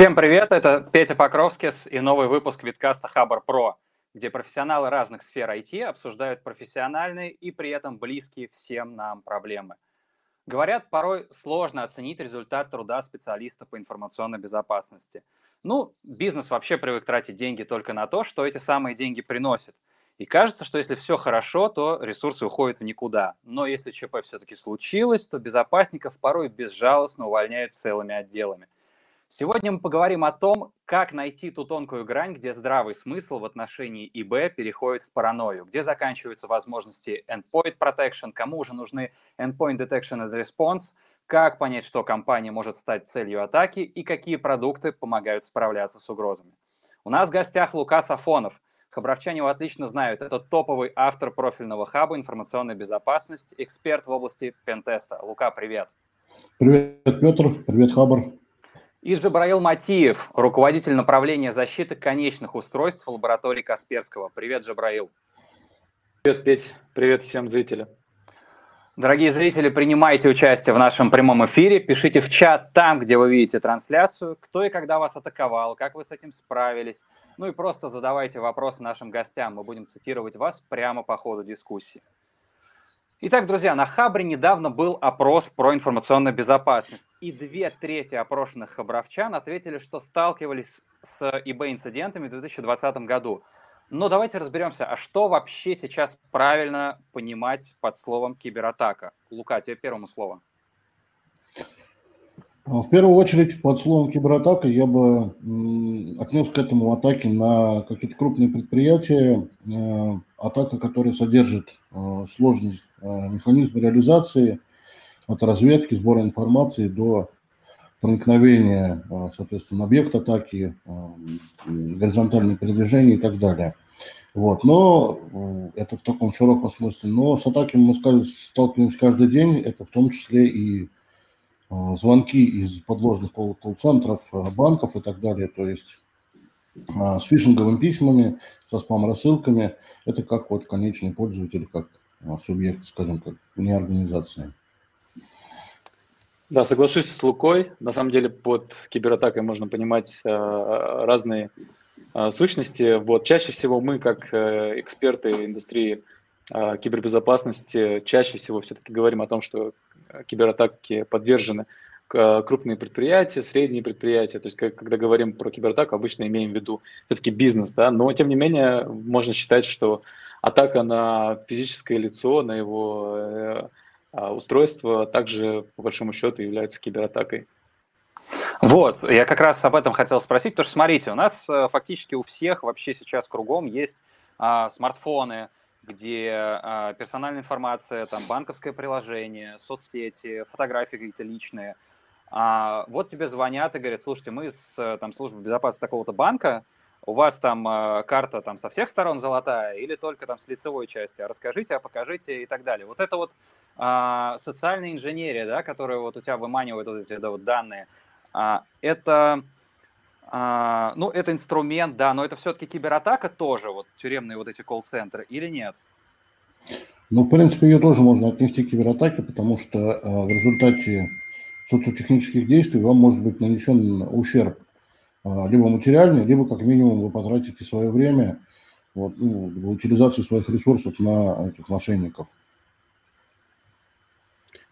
Всем привет, это Петя Покровскис и новый выпуск Виткаста Хабар Про, где профессионалы разных сфер IT обсуждают профессиональные и при этом близкие всем нам проблемы. Говорят, порой сложно оценить результат труда специалиста по информационной безопасности. Ну, бизнес вообще привык тратить деньги только на то, что эти самые деньги приносят. И кажется, что если все хорошо, то ресурсы уходят в никуда. Но если ЧП все-таки случилось, то безопасников порой безжалостно увольняют целыми отделами – Сегодня мы поговорим о том, как найти ту тонкую грань, где здравый смысл в отношении ИБ переходит в паранойю, где заканчиваются возможности endpoint protection, кому уже нужны endpoint detection and response, как понять, что компания может стать целью атаки и какие продукты помогают справляться с угрозами. У нас в гостях Лука Сафонов. Хабаровчане его отлично знают. Это топовый автор профильного хаба информационной безопасности, эксперт в области пентеста. Лука, привет. Привет, Петр. Привет, Хабар. И Жабраил Матиев, руководитель направления защиты конечных устройств лаборатории Касперского. Привет, Жабраил. Привет, Петь. Привет всем зрителям. Дорогие зрители, принимайте участие в нашем прямом эфире, пишите в чат там, где вы видите трансляцию, кто и когда вас атаковал, как вы с этим справились. Ну и просто задавайте вопросы нашим гостям, мы будем цитировать вас прямо по ходу дискуссии. Итак, друзья, на Хабре недавно был опрос про информационную безопасность, и две трети опрошенных хабровчан ответили, что сталкивались с ИБ-инцидентами в 2020 году. Но давайте разберемся, а что вообще сейчас правильно понимать под словом кибератака? Лука, тебе первому слово. В первую очередь, под словом кибератака я бы отнес к этому атаки на какие-то крупные предприятия, э, атака, которая содержит э, сложный э, механизм реализации от разведки, сбора информации до проникновения, соответственно, объект атаки, горизонтальные передвижения и так далее. Вот. Но это в таком широком смысле. Но с атаками мы сталкиваемся каждый день. Это в том числе и звонки из подложных колл-центров, э, банков и так далее, то есть э, с фишинговыми письмами, со спам-рассылками, это как вот конечный пользователь, как субъект, скажем так, вне организации. Да, соглашусь с Лукой. На самом деле под кибератакой можно понимать э, разные э, сущности. Вот чаще всего мы, как э, эксперты индустрии э, кибербезопасности, чаще всего все-таки говорим о том, что кибератаки подвержены крупные предприятия, средние предприятия. То есть, когда говорим про кибератаку, обычно имеем в виду все-таки бизнес, да, но тем не менее можно считать, что атака на физическое лицо, на его э, а, устройство также, по большому счету, является кибератакой. Вот, я как раз об этом хотел спросить, потому что, смотрите, у нас э, фактически у всех вообще сейчас кругом есть а, смартфоны, где а, персональная информация, там банковское приложение, соцсети, фотографии какие-то личные. А, вот тебе звонят и говорят, слушайте, мы с там, службы безопасности такого-то банка, у вас там э, карта там со всех сторон золотая или только там с лицевой части, расскажите, а покажите и так далее. Вот это вот э, социальная инженерия, да, которая вот у тебя выманивает вот эти да, вот данные, э, это а, ну, это инструмент, да, но это все-таки кибератака тоже, вот тюремные вот эти колл-центры, или нет? Ну, в принципе, ее тоже можно отнести к кибератаке, потому что э, в результате социотехнических действий вам может быть нанесен ущерб э, либо материальный, либо как минимум вы потратите свое время вот, ну, в утилизации своих ресурсов на этих мошенников.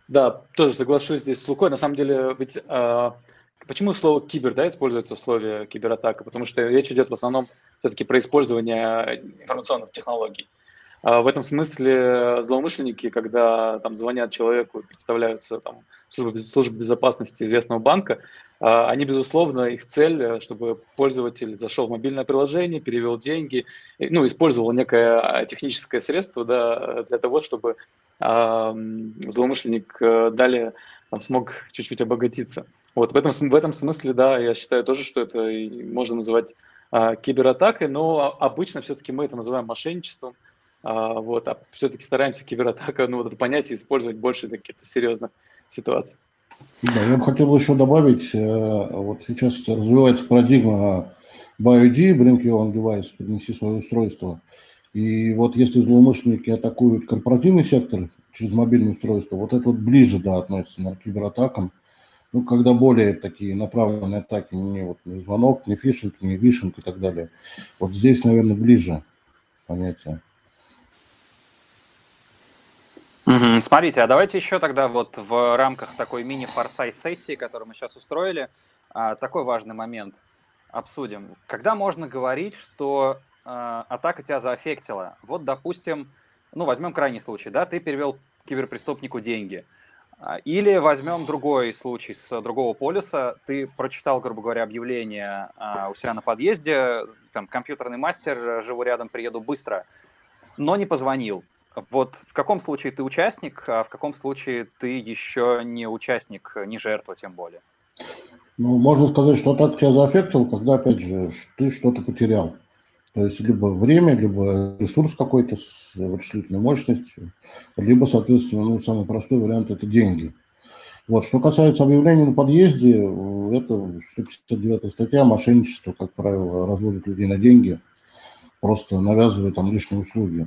Да, тоже соглашусь здесь с Лукой. На самом деле, ведь э, Почему слово кибер да, используется в слове кибератака? Потому что речь идет в основном все-таки про использование информационных технологий. А в этом смысле злоумышленники, когда там звонят человеку представляются там, службы, службы безопасности известного банка, а, они, безусловно, их цель, чтобы пользователь зашел в мобильное приложение, перевел деньги, ну, использовал некое техническое средство да, для того, чтобы э, злоумышленник далее там, смог чуть-чуть обогатиться. Вот в этом, в этом смысле, да, я считаю тоже, что это можно называть а, кибератакой, но обычно все-таки мы это называем мошенничеством, а, вот, а все-таки стараемся кибератака, ну, вот это понятие использовать больше для каких-то серьезных ситуаций. Да, я бы хотел еще добавить, э, вот сейчас развивается парадигма BioD, bring your own device, принеси свое устройство. И вот если злоумышленники атакуют корпоративный сектор через мобильное устройство, вот это вот ближе, да, относится на кибератакам, ну, когда более такие направленные атаки, не, вот, не звонок, не фишинг, не вишинг и так далее. Вот здесь, наверное, ближе понятие. Смотрите, а давайте еще тогда вот в рамках такой мини-форсайт сессии, которую мы сейчас устроили, а, такой важный момент обсудим. Когда можно говорить, что э, атака тебя заэффектила? Вот, допустим, ну, возьмем крайний случай, да, ты перевел киберпреступнику деньги – а, или возьмем другой случай с другого полюса. Ты прочитал, грубо говоря, объявление а, у себя на подъезде, там, компьютерный мастер, живу рядом, приеду быстро, но не позвонил. Вот в каком случае ты участник, а в каком случае ты еще не участник, не жертва тем более? Ну, можно сказать, что так тебя заэффектил, когда, опять же, ты что-то потерял. То есть либо время, либо ресурс какой-то с вычислительной мощностью, либо, соответственно, ну, самый простой вариант – это деньги. Вот. Что касается объявлений на подъезде, это 159 статья, мошенничество, как правило, разводит людей на деньги, просто навязывая там лишние услуги.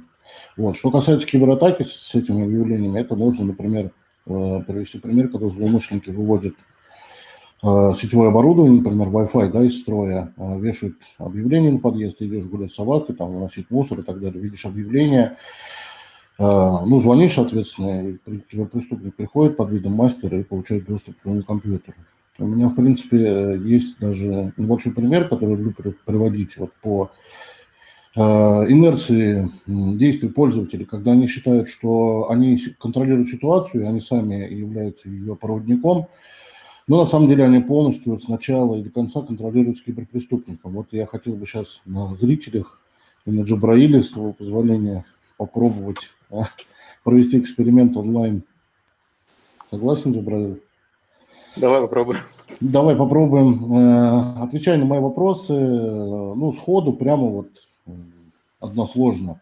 Вот. Что касается кибератаки с этими объявлениями, это можно, например, э, привести пример, когда злоумышленники выводят Э, сетевое оборудование, например, Wi-Fi, да, из строя, э, вешают объявление на подъезд, ты идешь гулять с собакой, там, выносить мусор и так далее, видишь объявление, э, ну, звонишь, соответственно, киберпреступник приходит под видом мастера и получает доступ к твоему компьютеру. У меня, в принципе, есть даже небольшой пример, который люблю приводить вот по инерции действий пользователей, когда они считают, что они контролируют ситуацию, и они сами являются ее проводником, но на самом деле они полностью с начала и до конца контролируются киберпреступником. Вот я хотел бы сейчас на зрителях и на Джабраиле, с твоего позволения, попробовать а, провести эксперимент онлайн. Согласен, Джабраил? Давай попробуем. Давай попробуем. Э, отвечай на мои вопросы. Ну, сходу, прямо вот односложно.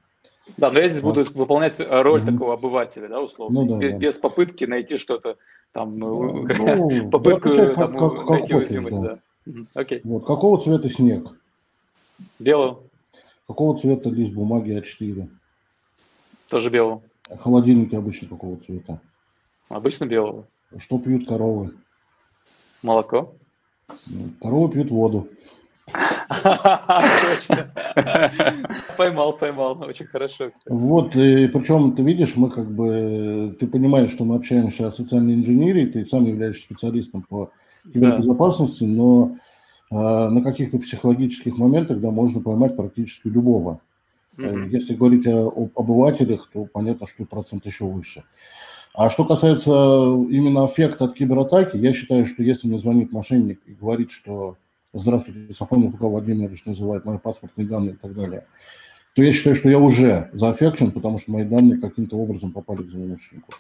Да, но я здесь буду выполнять роль угу. такого обывателя, да, условно, ну, да, без, да. без попытки найти что-то там ну, ну попытку да, там, как, как, найти как уязвимость, да. да. Окей. Вот, какого цвета снег? Белого. Какого цвета лист бумаги А4? Тоже белого. Холодильники обычно какого цвета? Обычно белого. Что пьют коровы? Молоко. Коровы пьют воду. Поймал, поймал, очень хорошо. Вот, и причем ты видишь, мы как бы, ты понимаешь, что мы общаемся о социальной инженерии, ты сам являешься специалистом по кибербезопасности, но а, на каких-то психологических моментах, да, можно поймать практически любого. Mm-hmm. Если говорить об обывателях, то понятно, что процент еще выше. А что касается именно эффекта от кибератаки, я считаю, что если мне звонит мошенник и говорит, что здравствуйте, Сафонов Лука Владимирович называет мои паспортные данные и так далее, то я считаю, что я уже зафекчен, потому что мои данные каким-то образом попали к злоумышленнику.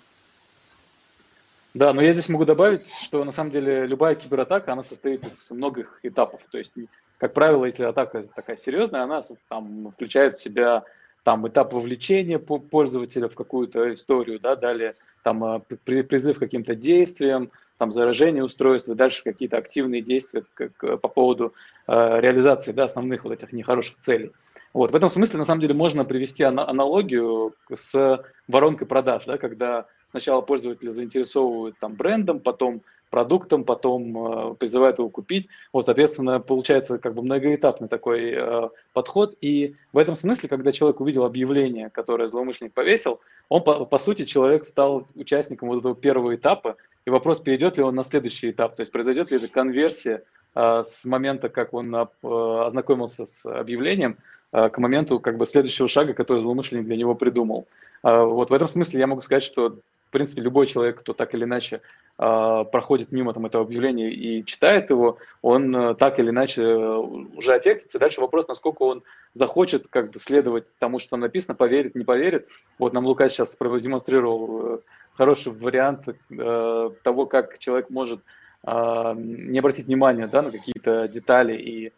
Да, но я здесь могу добавить, что на самом деле любая кибератака, она состоит из многих этапов. То есть, как правило, если атака такая серьезная, она там включает в себя там этап вовлечения пользователя в какую-то историю, да, далее там а, призыв к каким-то действиям, там заражение устройства, дальше какие-то активные действия как, э, по поводу э, реализации да, основных вот этих нехороших целей. Вот. В этом смысле, на самом деле, можно привести аналогию с воронкой продаж, да, когда сначала пользователя заинтересовывают там, брендом, потом продуктом, потом э, призывают его купить. Вот, соответственно, получается как бы многоэтапный такой э, подход. И в этом смысле, когда человек увидел объявление, которое злоумышленник повесил, он, по, по сути, человек стал участником вот этого первого этапа, и вопрос, перейдет ли он на следующий этап, то есть произойдет ли эта конверсия э, с момента, как он э, ознакомился с объявлением, э, к моменту как бы следующего шага, который злоумышленник для него придумал. Э, вот в этом смысле я могу сказать, что в принципе любой человек, кто так или иначе проходит мимо там, этого объявления и читает его, он э, так или иначе э, уже аффектится. Дальше вопрос, насколько он захочет как бы следовать тому, что написано, поверит, не поверит. Вот нам Лука сейчас продемонстрировал э, хороший вариант э, того, как человек может э, не обратить внимания да, на какие-то детали и, э,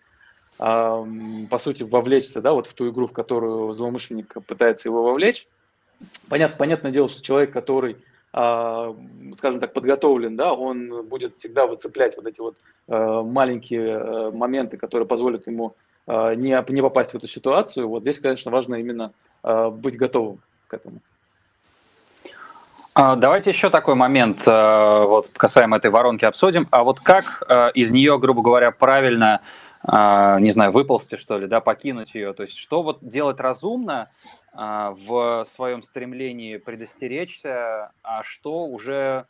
по сути, вовлечься да, вот в ту игру, в которую злоумышленник пытается его вовлечь. Понятно, понятное дело, что человек, который скажем так, подготовлен, да, он будет всегда выцеплять вот эти вот uh, маленькие uh, моменты, которые позволят ему не, не попасть в эту ситуацию. Вот здесь, конечно, важно именно быть готовым к этому. А, давайте еще такой момент, э, вот касаемо этой воронки обсудим. А вот как э, из нее, грубо говоря, правильно, э, не знаю, выползти, что ли, да, покинуть ее? То есть что вот делать разумно в своем стремлении предостеречься, а что уже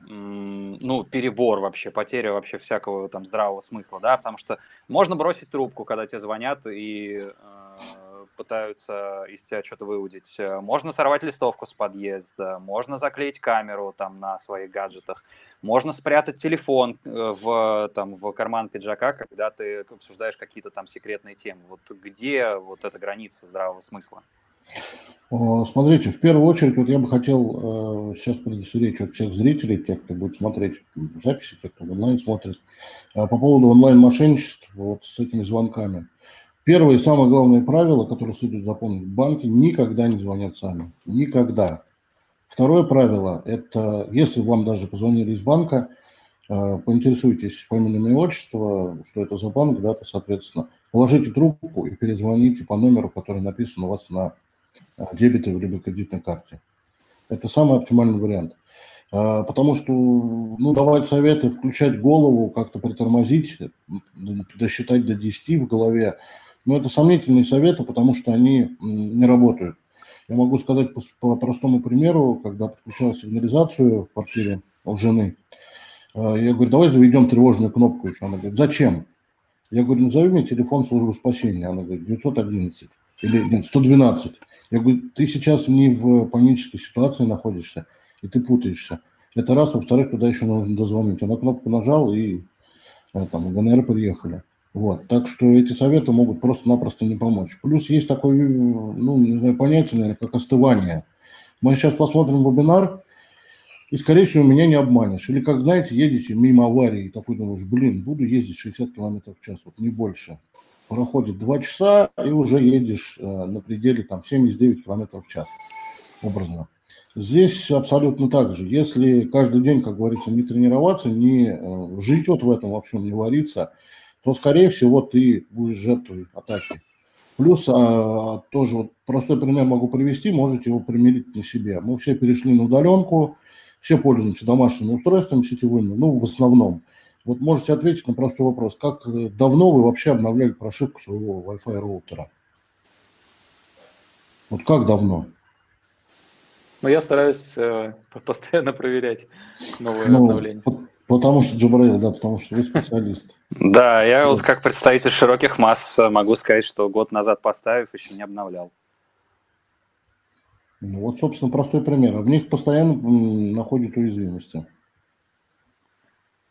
ну, перебор вообще, потеря вообще всякого там здравого смысла, да, потому что можно бросить трубку, когда тебе звонят и пытаются из тебя что-то выудить. Э, можно сорвать листовку с подъезда, можно заклеить камеру там на своих гаджетах, можно спрятать телефон э, в, там, в карман пиджака, когда ты обсуждаешь какие-то там секретные темы. Вот где вот эта граница здравого смысла? Смотрите, в первую очередь, вот я бы хотел э, сейчас предостеречь от всех зрителей, тех, кто будет смотреть записи, тех, кто онлайн смотрит, э, по поводу онлайн-мошенничества вот с этими звонками. Первое и самое главное правило, которое следует запомнить, банки никогда не звонят сами. Никогда. Второе правило – это, если вам даже позвонили из банка, э, поинтересуйтесь фамилиями и отчество, что это за банк, да, то, соответственно, положите трубку и перезвоните по номеру, который написан у вас на дебетовой либо кредитной карте. Это самый оптимальный вариант. Э, потому что, ну, давать советы, включать голову, как-то притормозить, досчитать до 10 в голове – но это сомнительные советы, потому что они не работают. Я могу сказать по, по простому примеру, когда подключал сигнализацию в квартире у жены, э, я говорю, давай заведем тревожную кнопку еще. Она говорит, зачем? Я говорю, назови мне телефон службы спасения. Она говорит, 911 или нет, 112. Я говорю, ты сейчас не в панической ситуации находишься, и ты путаешься. Это раз. Во-вторых, туда еще нужно дозвонить. Она кнопку нажал, и э, там ГНР приехали. Вот, так что эти советы могут просто-напросто не помочь. Плюс есть такое, ну, не знаю, понятие, наверное, как остывание. Мы сейчас посмотрим вебинар, и, скорее всего, меня не обманешь. Или, как знаете, едете мимо аварии, и такой думаешь, блин, буду ездить 60 км в час, вот не больше. Проходит 2 часа, и уже едешь э, на пределе там 79 км в час, образно. Здесь абсолютно так же. Если каждый день, как говорится, не тренироваться, не э, жить вот в этом во всем, не вариться – то, скорее всего, ты будешь жертвой атаки. Плюс а, тоже вот простой пример могу привести, можете его примерить на себе. Мы все перешли на удаленку, все пользуемся домашними устройствами сетевыми, ну, в основном. Вот можете ответить на простой вопрос. Как давно вы вообще обновляли прошивку своего Wi-Fi роутера? Вот как давно? Ну, я стараюсь э, постоянно проверять новые ну, обновления. Потому что Джабраил, да, потому что вы специалист. Да, я вот как представитель широких масс могу сказать, что год назад поставив, еще не обновлял. Ну, вот, собственно, простой пример. В них постоянно находят уязвимости.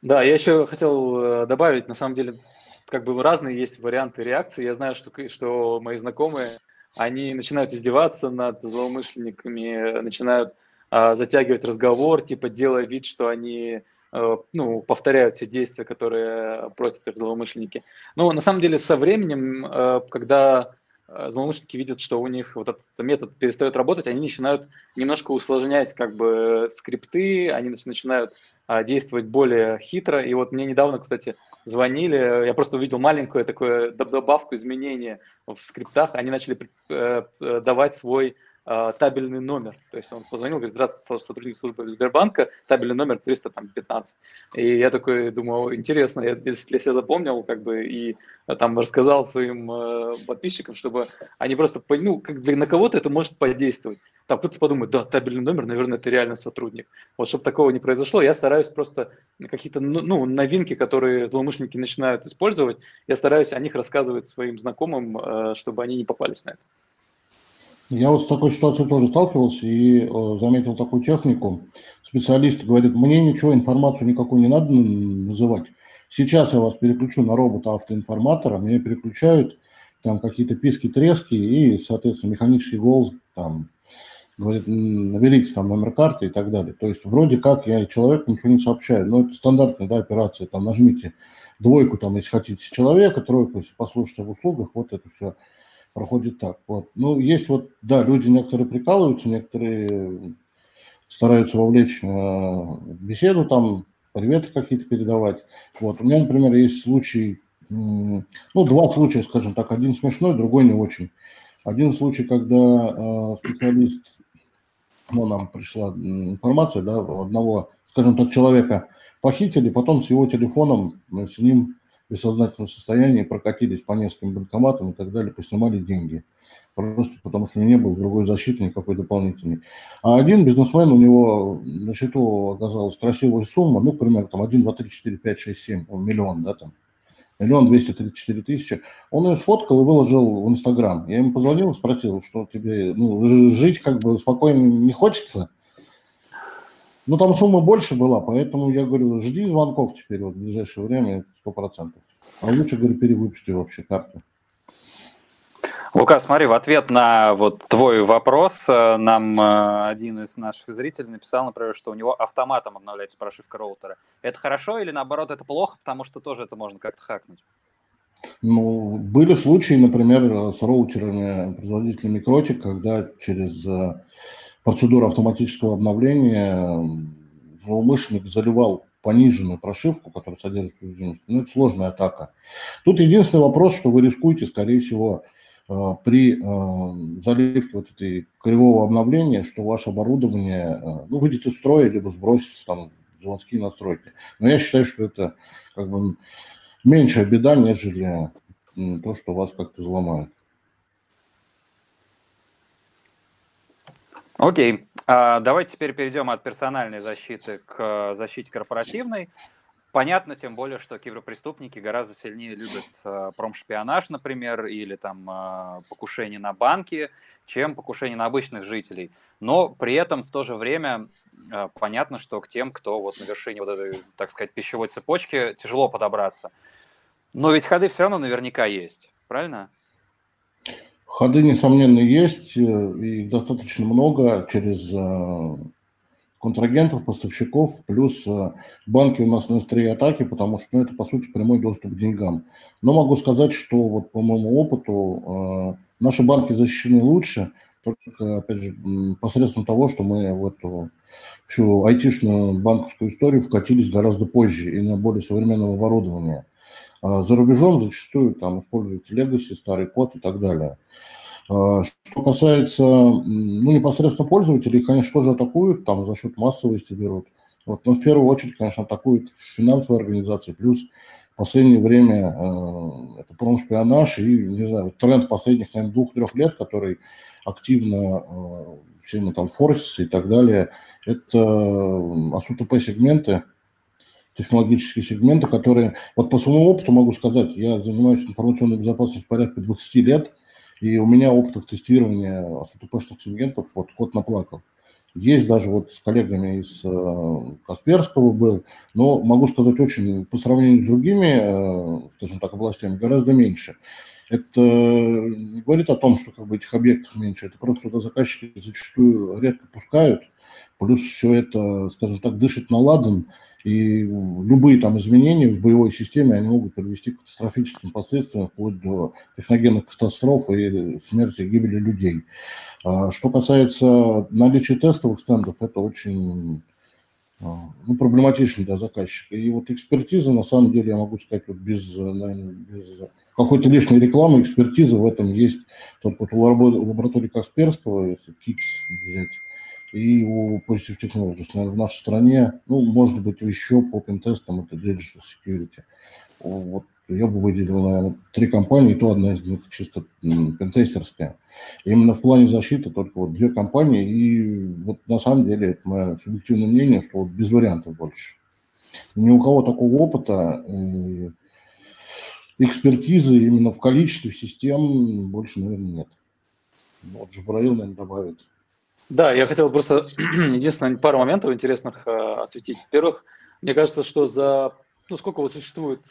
Да, я еще хотел э, добавить, на самом деле, как бы разные есть варианты реакции. Я знаю, что, что мои знакомые, они начинают издеваться над злоумышленниками, начинают а, затягивать разговор, типа делая вид, что они Э, ну, повторяют все действия, которые просят их злоумышленники. Но на самом деле со временем, э, когда злоумышленники видят, что у них вот этот метод перестает работать, они начинают немножко усложнять как бы скрипты, они начинают а, действовать более хитро. И вот мне недавно, кстати, звонили, я просто увидел маленькую такую добавку изменения в скриптах, они начали давать свой э, табельный номер. То есть он позвонил, говорит, здравствуйте, сотрудник службы Сбербанка, табельный номер 315. И я такой думаю, интересно, я для себя запомнил, как бы, и э, там рассказал своим э, подписчикам, чтобы они просто, ну, как для, на кого-то это может подействовать. Там кто-то подумает, да, табельный номер, наверное, это реально сотрудник. Вот, чтобы такого не произошло, я стараюсь просто какие-то, ну, ну новинки, которые злоумышленники начинают использовать, я стараюсь о них рассказывать своим знакомым, э, чтобы они не попались на это. Я вот с такой ситуацией тоже сталкивался и э, заметил такую технику. Специалист говорит, мне ничего, информацию никакую не надо называть. Сейчас я вас переключу на робота-автоинформатора, меня переключают, там какие-то писки, трески и, соответственно, механический голос там говорит, наберите там номер карты и так далее. То есть вроде как я человеку ничего не сообщаю, но это стандартная да, операция, там нажмите двойку, там, если хотите человека, тройку, если послушайте об услугах, вот это все проходит так. Вот. Ну, есть вот, да, люди некоторые прикалываются, некоторые стараются вовлечь э, беседу, там, приветы какие-то передавать. Вот. У меня, например, есть случай, ну, два случая, скажем так, один смешной, другой не очень. Один случай, когда э, специалист ну, нам пришла информация, да, одного, скажем так, человека похитили, потом с его телефоном, с ним в бессознательном состоянии прокатились по нескольким банкоматам и так далее, поснимали деньги. Просто потому что не было другой защиты никакой дополнительной. А один бизнесмен, у него на счету оказалась красивая сумма, ну, примерно там 1, 2, 3, 4, 5, 6, 7, он миллион, да, там, миллион двести тридцать четыре тысячи. Он ее сфоткал и выложил в Инстаграм. Я ему позвонил, спросил, что тебе ну, жить как бы спокойно не хочется. Ну, там сумма больше была, поэтому я говорю, жди звонков теперь вот в ближайшее время, сто процентов. А лучше, говорю, перевыпусти вообще карту. Лука, смотри, в ответ на вот твой вопрос э, нам э, один из наших зрителей написал, например, что у него автоматом обновляется прошивка роутера. Это хорошо или наоборот это плохо, потому что тоже это можно как-то хакнуть? Ну, были случаи, например, с роутерами производителя Микротик, когда через э, процедуру автоматического обновления злоумышленник заливал пониженную прошивку, которая содержит уязвимости. Ну, это сложная атака. Тут единственный вопрос, что вы рискуете, скорее всего, при э, заливке вот этой кривого обновления, что ваше оборудование э, ну, выйдет из строя, либо сбросится там заводские настройки. Но я считаю, что это как бы меньшая беда, нежели то, что вас как-то взломают. Окей, а, давайте теперь перейдем от персональной защиты к защите корпоративной. Понятно, тем более, что киберпреступники гораздо сильнее любят э, промшпионаж, например, или там э, покушение на банки, чем покушение на обычных жителей. Но при этом в то же время э, понятно, что к тем, кто вот на вершине вот этой, так сказать, пищевой цепочки, тяжело подобраться. Но ведь ходы все равно наверняка есть, правильно? Ходы, несомненно, есть, э, и их достаточно много через э, контрагентов, поставщиков, плюс э, банки у нас на острие атаки, потому что ну, это, по сути, прямой доступ к деньгам. Но могу сказать, что вот по моему опыту э, наши банки защищены лучше, только, опять же, посредством того, что мы в эту всю айтишную банковскую историю вкатились гораздо позже и на более современном оборудовании. А за рубежом зачастую там используется legacy, старый код и так далее. А, что касается ну, непосредственно пользователей, конечно, тоже атакуют, там за счет массовости берут. Вот, но в первую очередь, конечно, атакуют финансовые организации, плюс в последнее время э, это промшпионаж и, не знаю, тренд последних, наверное, двух-трех лет, который активно э, все мы там форсис и так далее, это АСУТП-сегменты, технологические сегменты, которые, вот по своему опыту могу сказать, я занимаюсь информационной безопасностью порядка 20 лет, и у меня опытов тестирования СТПшных сегментов вот кот наплакал. Есть даже вот с коллегами из э, Касперского был, но могу сказать, очень по сравнению с другими, э, скажем так, областями гораздо меньше. Это не говорит о том, что как бы этих объектов меньше, это просто туда заказчики зачастую редко пускают, плюс все это, скажем так, дышит на ладан, и любые там изменения в боевой системе, они могут привести к катастрофическим последствиям, вплоть до техногенных катастроф и смерти, гибели людей. А что касается наличия тестовых стендов, это очень а, ну, проблематично для заказчика. И вот экспертиза, на самом деле, я могу сказать, вот без, без какой-то лишней рекламы, экспертиза в этом есть. Только вот у лаборатории Касперского, если КИКС взять, и у Positive Technologies, наверное, в нашей стране, ну, может быть, еще по пентестам это Digital Security. Вот я бы выделил, наверное, три компании, то одна из них чисто пентестерская. Именно в плане защиты только вот две компании, и вот на самом деле это мое субъективное мнение, что вот без вариантов больше. Ни у кого такого опыта, э, экспертизы именно в количестве систем больше, наверное, нет. Вот Джабраил, наверное, добавит. Да, я хотел просто единственное пару моментов интересных э, осветить. Во-первых, мне кажется, что за ну, сколько вот существует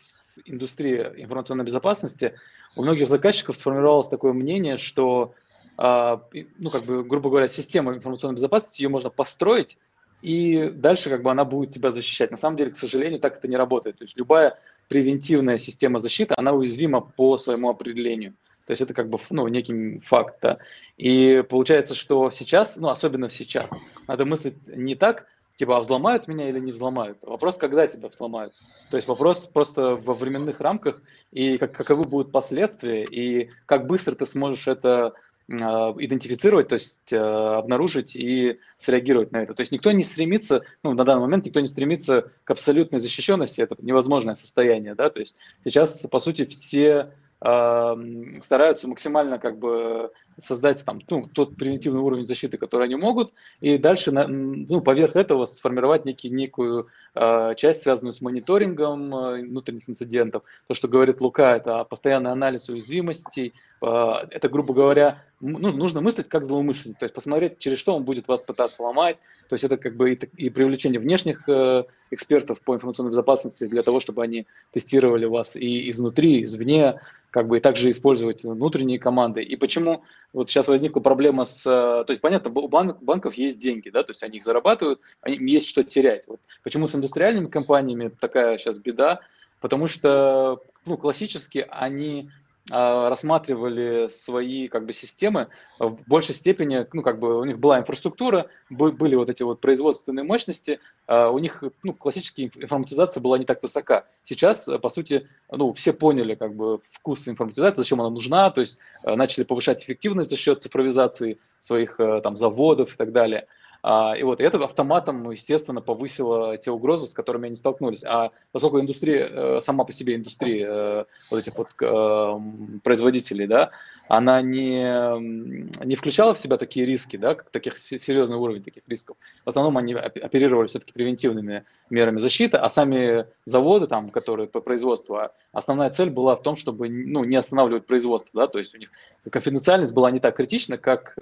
индустрия информационной безопасности, у многих заказчиков сформировалось такое мнение, что, э, ну, как бы, грубо говоря, система информационной безопасности, ее можно построить, и дальше как бы она будет тебя защищать. На самом деле, к сожалению, так это не работает. То есть любая превентивная система защиты, она уязвима по своему определению. То есть это как бы ну, некий факт. Да. И получается, что сейчас, ну особенно сейчас, надо мыслить не так, типа, а взломают меня или не взломают. Вопрос, когда тебя взломают. То есть вопрос просто во временных рамках и как, каковы будут последствия, и как быстро ты сможешь это идентифицировать, то есть обнаружить и среагировать на это. То есть никто не стремится, ну, на данный момент никто не стремится к абсолютной защищенности, это невозможное состояние, да, то есть сейчас, по сути, все стараются максимально как бы создать там ну, тот превентивный уровень защиты, который они могут, и дальше ну, поверх этого сформировать некий, некую э, часть, связанную с мониторингом э, внутренних инцидентов. То, что говорит Лука, это постоянный анализ уязвимостей, это, грубо говоря, ну, нужно мыслить как злоумышленник, то есть посмотреть, через что он будет вас пытаться ломать, то есть это как бы и, привлечение внешних э, экспертов по информационной безопасности для того, чтобы они тестировали вас и изнутри, и извне, как бы и также использовать внутренние команды. И почему вот сейчас возникла проблема с... Э, то есть, понятно, у банк, банков есть деньги, да, то есть они их зарабатывают, им есть что терять. Вот почему с индустриальными компаниями такая сейчас беда? Потому что, ну, классически они рассматривали свои как бы системы в большей степени, ну как бы у них была инфраструктура, были вот эти вот производственные мощности, а, у них ну, классическая информатизация была не так высока. Сейчас, по сути, ну все поняли как бы вкус информатизации, зачем она нужна, то есть а, начали повышать эффективность за счет цифровизации своих там заводов и так далее. А, и вот это автоматом, естественно, повысило те угрозы, с которыми они столкнулись. А поскольку индустрия, э, сама по себе индустрия э, вот этих вот э, производителей, да, она не, не включала в себя такие риски, да, как таких серьезный уровень таких рисков. В основном они оперировали все-таки превентивными мерами защиты, а сами заводы, там, которые по производству, а основная цель была в том, чтобы ну, не останавливать производство, да, то есть у них конфиденциальность была не так критична, как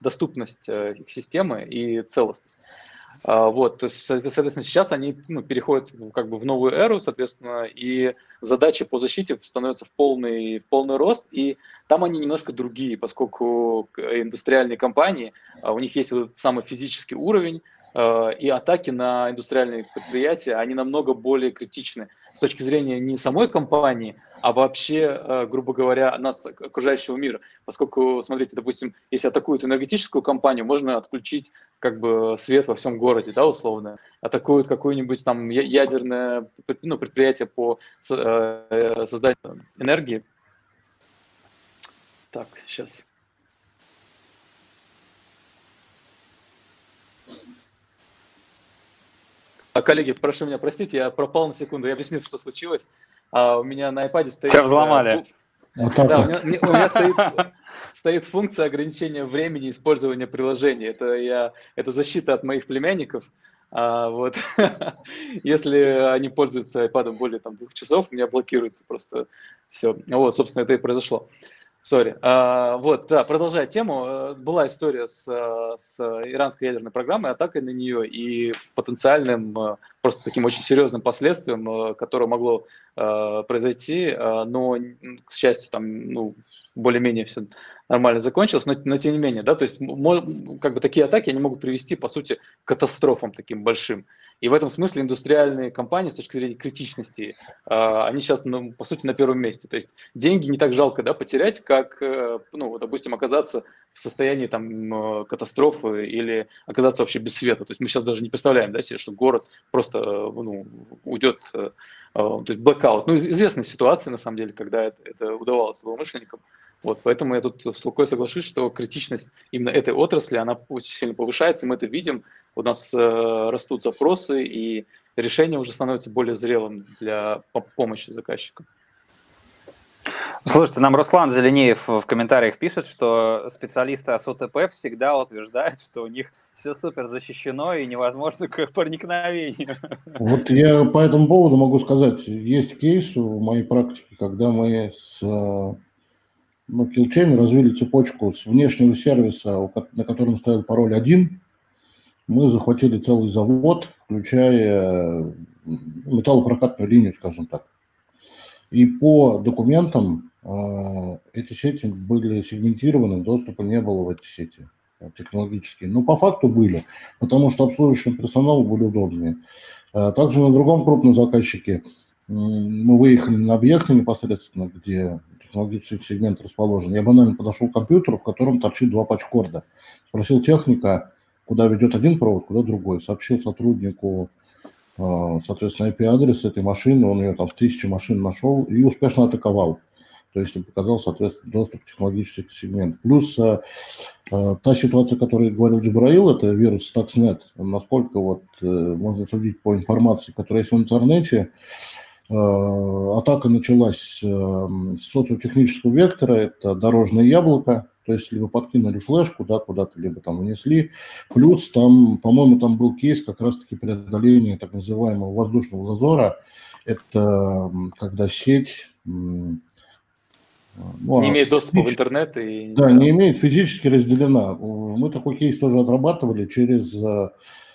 доступность их системы и целостность. А, вот, соответственно, сейчас они ну, переходят как бы в новую эру, соответственно, и задачи по защите становятся в полный, в полный рост, и там они немножко другие, поскольку индустриальные компании, а, у них есть вот самый физический уровень, а, и атаки на индустриальные предприятия, они намного более критичны с точки зрения не самой компании, а вообще, э, грубо говоря, нас, окружающего мира. Поскольку, смотрите, допустим, если атакуют энергетическую компанию, можно отключить как бы свет во всем городе, да, условно. Атакуют какое-нибудь там ядерное ну, предприятие по э, созданию энергии. Так, сейчас. Коллеги, прошу меня простить, я пропал на секунду, я объясню, что случилось а у меня на iPad стоит... Тебя взломали. Э, да, у меня, у меня стоит, стоит функция ограничения времени использования приложения. Это, я, это защита от моих племянников. А, вот. Если они пользуются iPad более там, двух часов, у меня блокируется просто все. Вот, собственно, это и произошло. Сори. А, вот, да, продолжая тему, э, была история с, э, с иранской ядерной программой, атакой на нее и потенциальным, э, просто таким очень серьезным последствием, которое могло произойти, но, к счастью, там, ну, более-менее все нормально закончилось, но, но тем не менее, да, то есть как бы такие атаки они могут привести, по сути, к катастрофам таким большим. И в этом смысле индустриальные компании с точки зрения критичности, а, они сейчас, ну, по сути, на первом месте. То есть деньги не так жалко да, потерять, как, э, ну, допустим, оказаться в состоянии там, э, катастрофы или оказаться вообще без света. То есть мы сейчас даже не представляем да, себе, что город просто ну, уйдет, э, то есть blackout. Ну, известная ситуация, на самом деле, когда это, это удавалось злоумышленникам. Вот, поэтому я тут с Лукой соглашусь, что критичность именно этой отрасли, она очень сильно повышается, мы это видим, у нас э, растут запросы, и решение уже становится более зрелым для помощи заказчикам. Слушайте, нам Руслан Зеленеев в комментариях пишет, что специалисты СУТП всегда утверждают, что у них все супер защищено и невозможно к проникновению. Вот я по этому поводу могу сказать, есть кейс в моей практике, когда мы с ну, Killchain развили цепочку с внешнего сервиса, на котором стоял пароль один. Мы захватили целый завод, включая металлопрокатную линию, скажем так. И по документам э, эти сети были сегментированы, доступа не было в эти сети э, технологические. Но по факту были, потому что обслуживающим персоналу были удобнее. Э, также на другом крупном заказчике мы выехали на объекты непосредственно, где технологический сегмент расположен. Я банально подошел к компьютеру, в котором торчит два патчкорда. Спросил техника, куда ведет один провод, куда другой. Сообщил сотруднику, э, соответственно, IP-адрес этой машины, он ее там в тысячи машин нашел и успешно атаковал. то есть показал, соответственно, доступ к технологический сегмент. Плюс э, э, та ситуация, о которой говорил Джабраил, это вирус Stuxnet. Насколько вот э, можно судить по информации, которая есть в интернете, атака началась э, с социотехнического вектора, это дорожное яблоко, то есть либо подкинули флешку, да, куда-то, либо там внесли. Плюс там, по-моему, там был кейс как раз-таки преодоления так называемого воздушного зазора. Это когда сеть ну, не имеет доступа в интернет. И... Да, не имеет, физически разделена. Мы такой кейс тоже отрабатывали через э,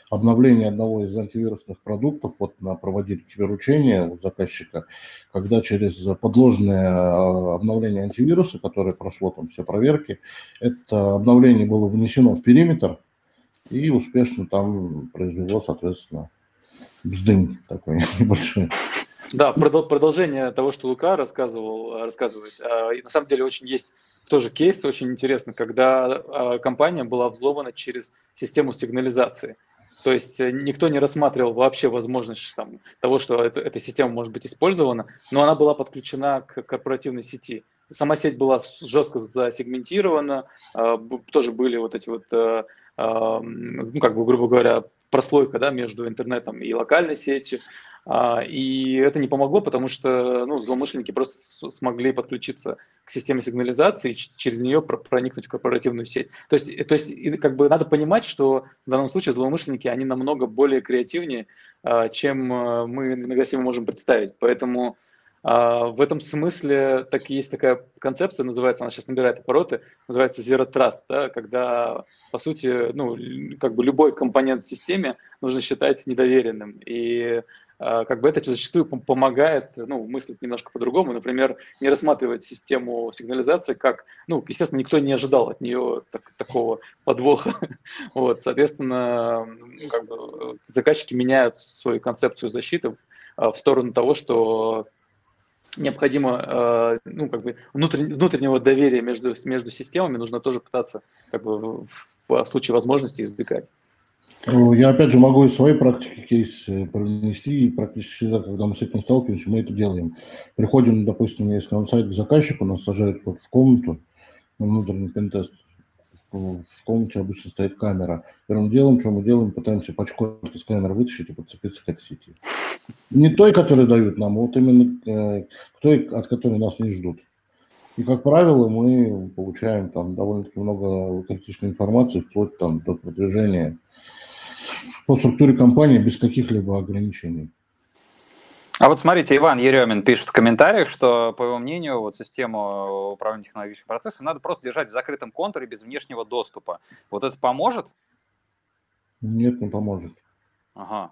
обновление одного из антивирусных продуктов, вот на проводили киберучение у заказчика, когда через подложное э, обновление антивируса, которое прошло там все проверки, это обновление было внесено в периметр и успешно там произвело, соответственно, бздынь такой небольшой. Да, продолжение того, что Лука рассказывал, рассказывает. А, на самом деле очень есть тоже кейс, очень интересно, когда компания была взломана через систему сигнализации. То есть э, никто не рассматривал вообще возможность там, того, что это, эта система может быть использована, но она была подключена к корпоративной сети. Сама сеть была жестко засегментирована, а, тоже были вот эти вот, э, ну, как бы, грубо говоря, прослойка да, между интернетом и локальной сетью. А, и это не помогло, потому что ну, злоумышленники просто смогли подключиться к системе сигнализации и через нее проникнуть в корпоративную сеть. То есть, то есть как бы надо понимать, что в данном случае злоумышленники, они намного более креативнее, а, чем а, мы иногда себе можем представить. Поэтому в этом смысле так есть такая концепция, называется, она сейчас набирает обороты, называется Zero Trust, да, когда, по сути, ну, как бы любой компонент в системе нужно считать недоверенным. И как бы это зачастую помогает ну, мыслить немножко по-другому. Например, не рассматривать систему сигнализации как, ну, естественно, никто не ожидал от нее так, такого подвоха. Вот, соответственно, ну, как бы заказчики меняют свою концепцию защиты в, а, в сторону того, что необходимо, а, ну, как бы внутреннего доверия между, между системами нужно тоже пытаться как бы, в случае возможности избегать. Ну, я опять же могу из своей практики кейс провести, и практически всегда, когда мы с этим сталкиваемся, мы это делаем. Приходим, допустим, если он сайт к заказчику, нас сажают в комнату на внутренний пентест, в комнате обычно стоит камера. Первым делом, что мы делаем, пытаемся пачку из камеры вытащить и подцепиться к этой сети. Не той, которую дают нам, а вот именно э, к той, от которой нас не ждут. И, как правило, мы получаем там довольно-таки много критичной информации, вплоть там до продвижения по структуре компании без каких-либо ограничений. А вот смотрите, Иван Еремин пишет в комментариях, что, по его мнению, вот систему управления технологическим процессом надо просто держать в закрытом контуре без внешнего доступа. Вот это поможет? Нет, не поможет. Ага.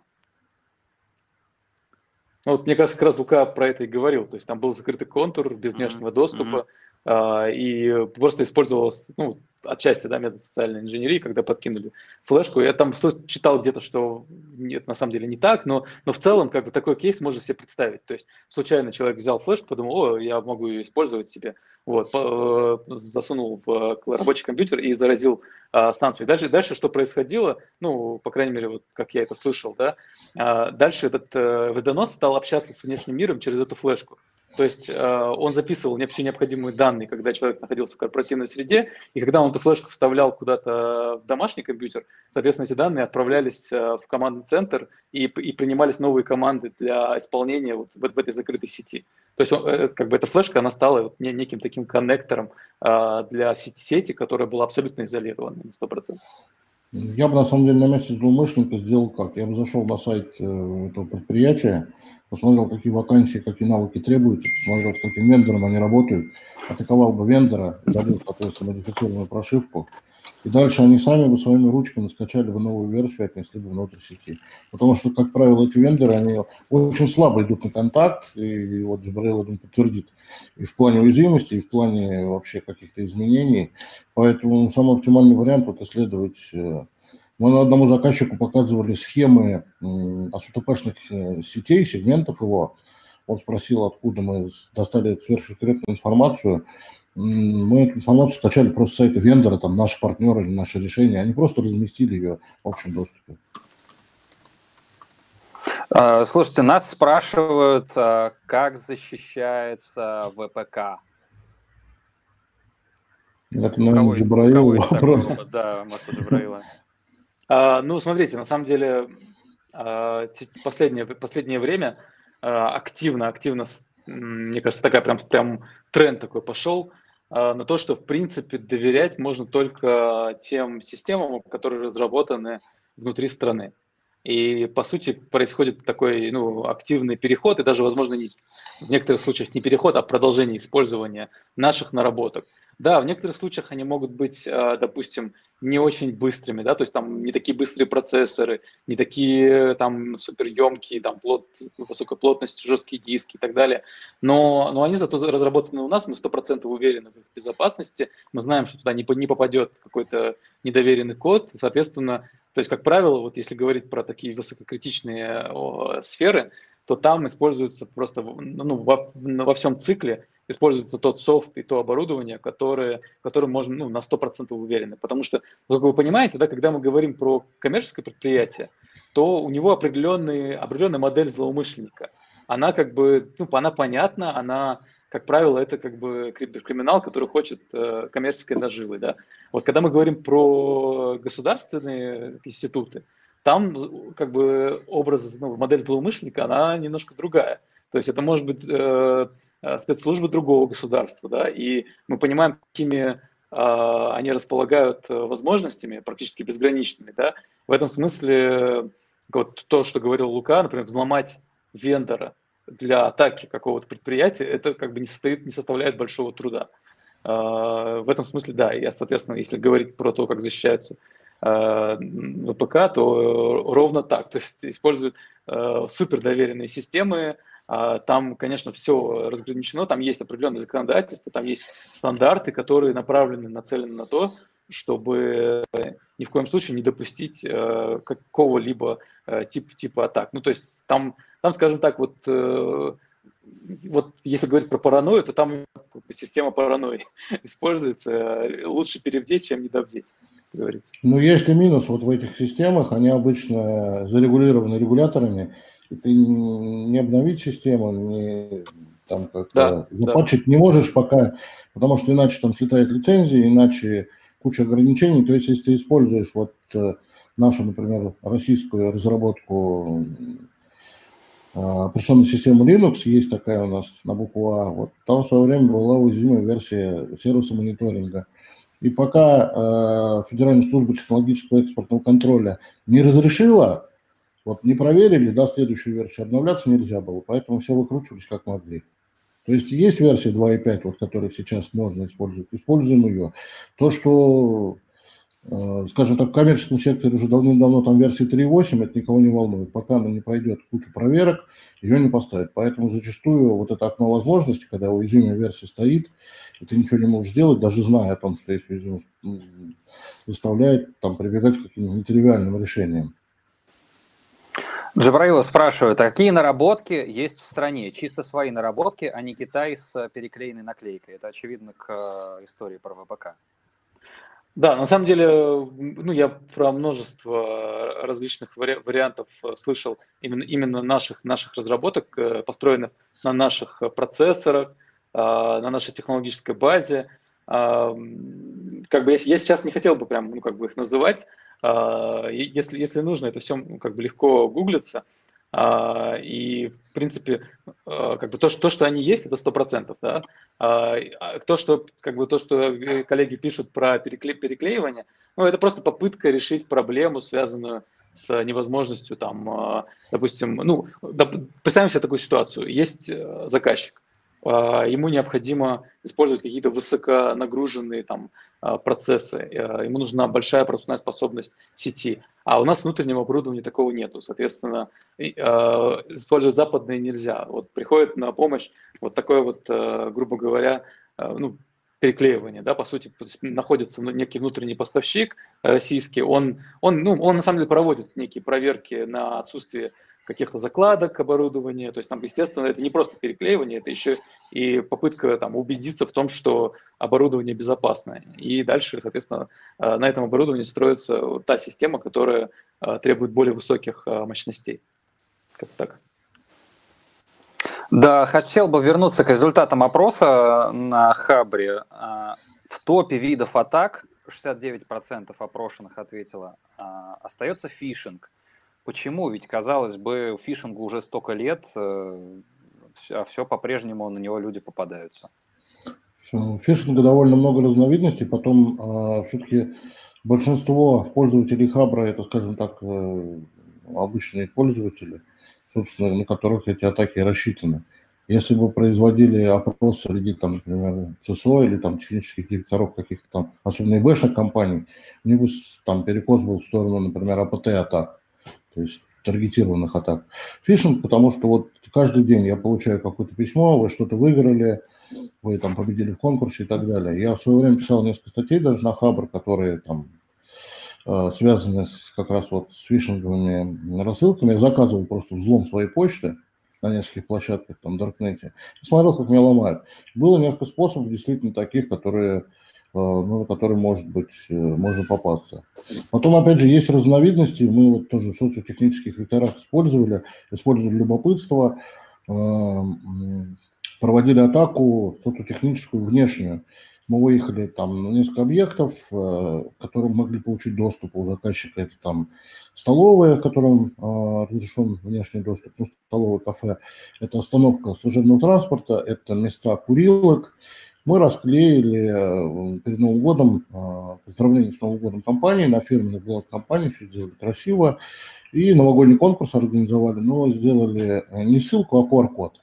Ну, вот, мне кажется, как раз Лука про это и говорил. То есть там был закрытый контур без внешнего mm-hmm. доступа, mm-hmm. И просто использовалось, ну, отчасти, да, метод социальной инженерии, когда подкинули флешку. Я там читал где-то, что нет, на самом деле не так, но, но в целом как бы такой кейс можно себе представить. То есть случайно человек взял флешку, подумал, о, я могу ее использовать себе, вот, э, засунул в рабочий компьютер и заразил а, станцию. Дальше, дальше что происходило, ну, по крайней мере, вот как я это слышал, да, а, дальше этот а, вредонос стал общаться с внешним миром через эту флешку. То есть э, он записывал все необходимые данные, когда человек находился в корпоративной среде, и когда он эту флешку вставлял куда-то в домашний компьютер, соответственно, эти данные отправлялись э, в командный центр и, и принимались новые команды для исполнения вот в, в этой закрытой сети. То есть он, э, как бы эта флешка, она стала вот неким таким коннектором для сети, сети, которая была абсолютно изолирована на 100%. Я бы, на самом деле, на месте злоумышленника сделал как? Я бы зашел на сайт этого предприятия, посмотрел, какие вакансии, какие навыки требуются, посмотрел, с каким вендором они работают, атаковал бы вендора, забил, соответственно, модифицированную прошивку, и дальше они сами бы своими ручками скачали бы новую версию и отнесли бы внутрь сети. Потому что, как правило, эти вендоры, они очень слабо идут на контакт, и вот Джабраил один подтвердит, и в плане уязвимости, и в плане вообще каких-то изменений. Поэтому самый оптимальный вариант вот исследовать э, мы одному заказчику показывали схемы АСУТПшных э, сетей, сегментов его. Он спросил, откуда мы достали сверхсекретную информацию. Мы эту информацию скачали просто с сайта вендора, там наши партнеры или наши решения. Они просто разместили ее в общем доступе. А, слушайте, нас спрашивают, а, как защищается ВПК. Это, наверное, Джабраил вопрос. Да, может, Джабраила. А, ну, смотрите, на самом деле, а, последнее, последнее время а, активно, активно, мне кажется, такая прям, прям тренд такой пошел на то, что, в принципе, доверять можно только тем системам, которые разработаны внутри страны. И, по сути, происходит такой ну, активный переход, и даже, возможно, не, в некоторых случаях не переход, а продолжение использования наших наработок. Да, в некоторых случаях они могут быть, а, допустим, не очень быстрыми, да, то есть там не такие быстрые процессоры, не такие там суперемкие, там плот, высокой плотности, жесткие диски и так далее, но, но они зато разработаны у нас, мы 100% уверены в их безопасности, мы знаем, что туда не, не попадет какой-то недоверенный код, соответственно, то есть, как правило, вот если говорить про такие высококритичные о, сферы, то там используется просто ну, во, во всем цикле используется тот софт и то оборудование, которое, которым можно ну, на 100% уверены. Потому что, как вы понимаете, да, когда мы говорим про коммерческое предприятие, то у него определенный, определенная модель злоумышленника. Она как бы, ну, она понятна, она, как правило, это как бы криминал, который хочет э, коммерческой наживы. Да? Вот когда мы говорим про государственные институты, там как бы образ, ну, модель злоумышленника, она немножко другая. То есть это может быть э, Э, спецслужбы другого государства, да, и мы понимаем, какими э, они располагают э, возможностями, практически безграничными, да. В этом смысле вот то, что говорил Лука, например, взломать вендора для атаки какого-то предприятия, это как бы не, состоит, не составляет большого труда. В этом смысле, да, я, соответственно, если говорить про то, как защищаются ВПК, то ровно так. То есть используют супердоверенные системы, а, там, конечно, все разграничено, там есть определенное законодательство, там есть стандарты, которые направлены, нацелены на то, чтобы ни в коем случае не допустить э, какого-либо э, типа, типа атак. Ну, то есть там, там скажем так, вот, э, вот если говорить про паранойю, то там система паранойи используется. Лучше перевдеть, чем недовдеть, говорится. Ну, есть и минус вот в этих системах. Они обычно зарегулированы регуляторами, и ты не обновить систему, не там как-то да, запатчить да. не можешь пока, потому что иначе там слетает лицензия, иначе куча ограничений. То есть, если ты используешь вот э, нашу, например, российскую разработку э, операционной системы Linux, есть такая у нас на букву А, вот там в свое время была уязвимая версия сервиса мониторинга. И пока э, Федеральная служба технологического экспортного контроля не разрешила вот не проверили, да, следующую версию обновляться нельзя было, поэтому все выкручивались как могли. То есть есть версия 2.5, вот, которую сейчас можно использовать, используем ее. То, что, скажем так, в коммерческом секторе уже давным-давно там версия 3.8, это никого не волнует. Пока она не пройдет кучу проверок, ее не поставят. Поэтому зачастую вот это окно возможности, когда уязвимая версия стоит, и ты ничего не можешь сделать, даже зная о том, что есть уязвимость, заставляет там прибегать к каким-то нетривиальным решениям. Джабраила спрашивает, а какие наработки есть в стране? Чисто свои наработки, а не Китай с переклеенной наклейкой. Это очевидно к э, истории про ВПК. Да, на самом деле, ну, я про множество различных вари- вариантов э, слышал именно, именно наших, наших разработок, э, построенных на наших процессорах, на нашей технологической базе. Как бы я, я сейчас не хотел бы прям, ну, как бы их называть, а, если, если нужно, это все как бы легко гуглится. А, и, в принципе, а, как бы то, что, то, что они есть, это 100%. Да? То, что, как бы, то, что коллеги пишут про перекле, переклеивание, ну, это просто попытка решить проблему, связанную с невозможностью, там, допустим, ну, представим себе такую ситуацию. Есть э, заказчик, а, ему необходимо использовать какие-то высоконагруженные там а, процессы, а, ему нужна большая пропускная способность сети, а у нас внутреннего оборудования такого нету, соответственно, использовать западные нельзя. Вот приходит на помощь вот такое вот, грубо говоря, ну, переклеивание, да, по сути, находится некий внутренний поставщик российский, он, он, ну, он на самом деле проводит некие проверки на отсутствие каких-то закладок оборудования. То есть там, естественно, это не просто переклеивание, это еще и попытка там, убедиться в том, что оборудование безопасное. И дальше, соответственно, э, на этом оборудовании строится та система, которая э, требует более высоких э, мощностей. Как-то так. Да, хотел бы вернуться к результатам опроса на Хабре. В топе видов атак 69% опрошенных ответило, остается фишинг. Почему? Ведь, казалось бы, фишингу уже столько лет, э, а все по-прежнему на него люди попадаются. Фишинга довольно много разновидностей, потом э, все-таки большинство пользователей Хабра это, скажем так, э, обычные пользователи, собственно, на которых эти атаки рассчитаны. Если бы производили опрос среди, там, например, ЦСО или там технических директоров каких-то там, особенно ИБшных компаний, у них бы там перекос был в сторону, например, АПТ-атак, то есть таргетированных атак. Фишинг, потому что вот каждый день я получаю какое-то письмо, вы что-то выиграли, вы там победили в конкурсе и так далее. Я в свое время писал несколько статей даже на Хабр, которые там э, связаны с, как раз вот с фишинговыми рассылками. Я заказывал просто взлом своей почты на нескольких площадках, там, Даркнете, смотрел, как меня ломают. Было несколько способов, действительно, таких, которые, ну, на которые, может быть, э, можно попасться. Потом, опять же, есть разновидности, мы вот тоже в социотехнических векторах использовали, использовали любопытство, проводили атаку социотехническую внешнюю. Мы выехали там на несколько объектов, э, к которым могли получить доступ у заказчика. Это там столовая, которым э, разрешен внешний доступ, ну, столовое кафе. Это остановка служебного транспорта, это места курилок. Мы расклеили э, перед Новым годом поздравление с Новым годом компании на фирменный блок компании, все сделали красиво. И новогодний конкурс организовали, но сделали не ссылку, а QR-код.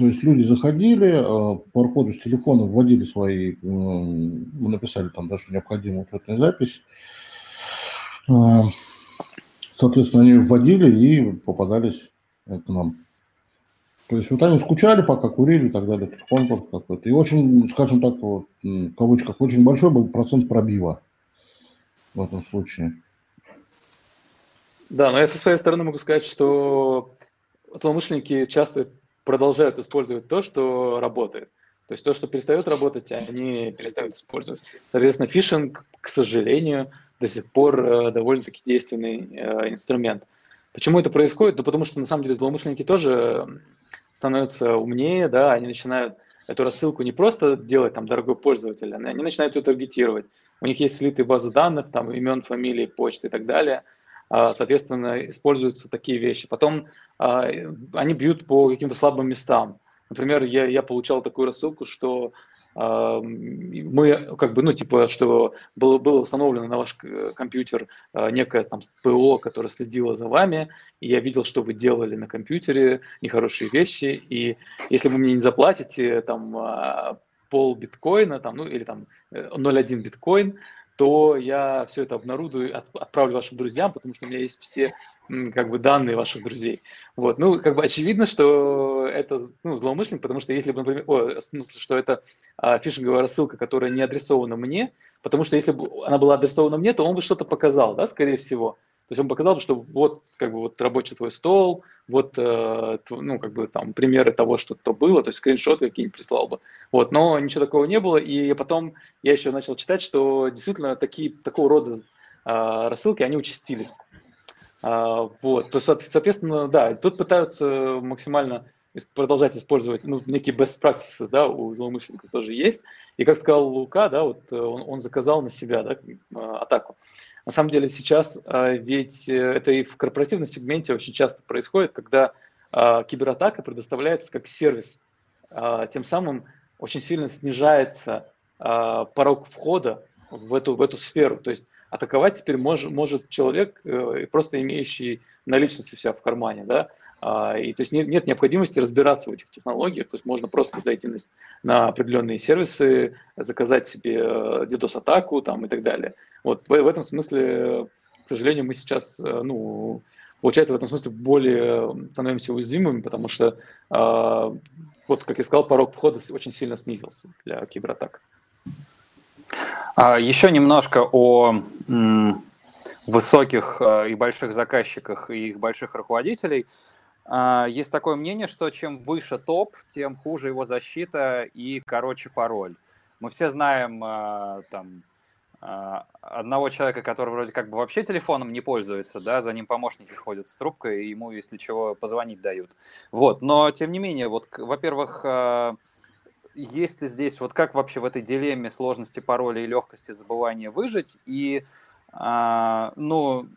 То есть люди заходили, э, по коду с телефона вводили свои, мы написали там даже необходимую учетную запись. Э, соответственно, они вводили и попадались к нам. То есть вот они скучали, пока курили и так далее, конкурс какой-то. И очень, скажем так, вот, в кавычках, очень большой был процент пробива в этом случае. Да, но я со своей стороны могу сказать, что злоумышленники часто продолжают использовать то, что работает. То есть то, что перестает работать, они перестают использовать. Соответственно, фишинг, к сожалению, до сих пор э, довольно-таки действенный э, инструмент. Почему это происходит? Ну, потому что на самом деле злоумышленники тоже становятся умнее, да, они начинают эту рассылку не просто делать там дорогой пользователь, они начинают ее таргетировать. У них есть слитые базы данных, там имен, фамилии, почты и так далее – а, соответственно, используются такие вещи. Потом а, они бьют по каким-то слабым местам. Например, я, я получал такую рассылку, что мы как бы, ну, типа, что было, было установлено на ваш компьютер некое там ПО, которое следило за вами, и я видел, что вы делали на компьютере, нехорошие вещи, и если вы мне не заплатите там пол биткоина, там, ну, или там 0,1 э, биткоин, то я все это обнародую, отправлю вашим друзьям, потому что у меня есть все как бы данные ваших друзей. Вот, ну, как бы очевидно, что это ну, злоумышленник, потому что если бы, например, о, в смысле, что это а, фишинговая рассылка, которая не адресована мне, потому что если бы она была адресована мне, то он бы что-то показал, да, скорее всего. То есть он показал, что вот как бы вот рабочий твой стол, вот э, ну как бы там примеры того, что то было, то есть скриншоты какие-нибудь прислал бы. Вот, но ничего такого не было, и потом я еще начал читать, что действительно такие такого рода э, рассылки они участились. Э, вот, то соответственно, да, тут пытаются максимально продолжать использовать ну, некие best practices, да, у злоумышленников тоже есть. И как сказал Лука, да, вот э, он, он заказал на себя да, э, атаку. На самом деле сейчас э, ведь это и в корпоративном сегменте очень часто происходит, когда кибератака предоставляется как сервис. Тем самым очень сильно снижается порог входа в эту, в эту сферу. То есть атаковать теперь мож, может человек, просто имеющий наличность у себя в кармане, да, а, и то есть нет, нет необходимости разбираться в этих технологиях, то есть можно просто зайти на, на определенные сервисы, заказать себе э, DDoS-атаку там и так далее. Вот в, в этом смысле, к сожалению, мы сейчас, э, ну, получается, в этом смысле более становимся уязвимыми, потому что, э, вот, как я сказал, порог входа очень сильно снизился для кибератак. А, еще немножко о высоких и больших заказчиках и их больших руководителей. А, есть такое мнение, что чем выше топ, тем хуже его защита и короче пароль. Мы все знаем а, там а, одного человека, который вроде как бы вообще телефоном не пользуется, да, за ним помощники ходят с трубкой, и ему, если чего, позвонить дают. Вот, но тем не менее, вот, во-первых, есть ли здесь, вот как вообще в этой дилемме сложности пароля и легкости забывания выжить, и, а, ну,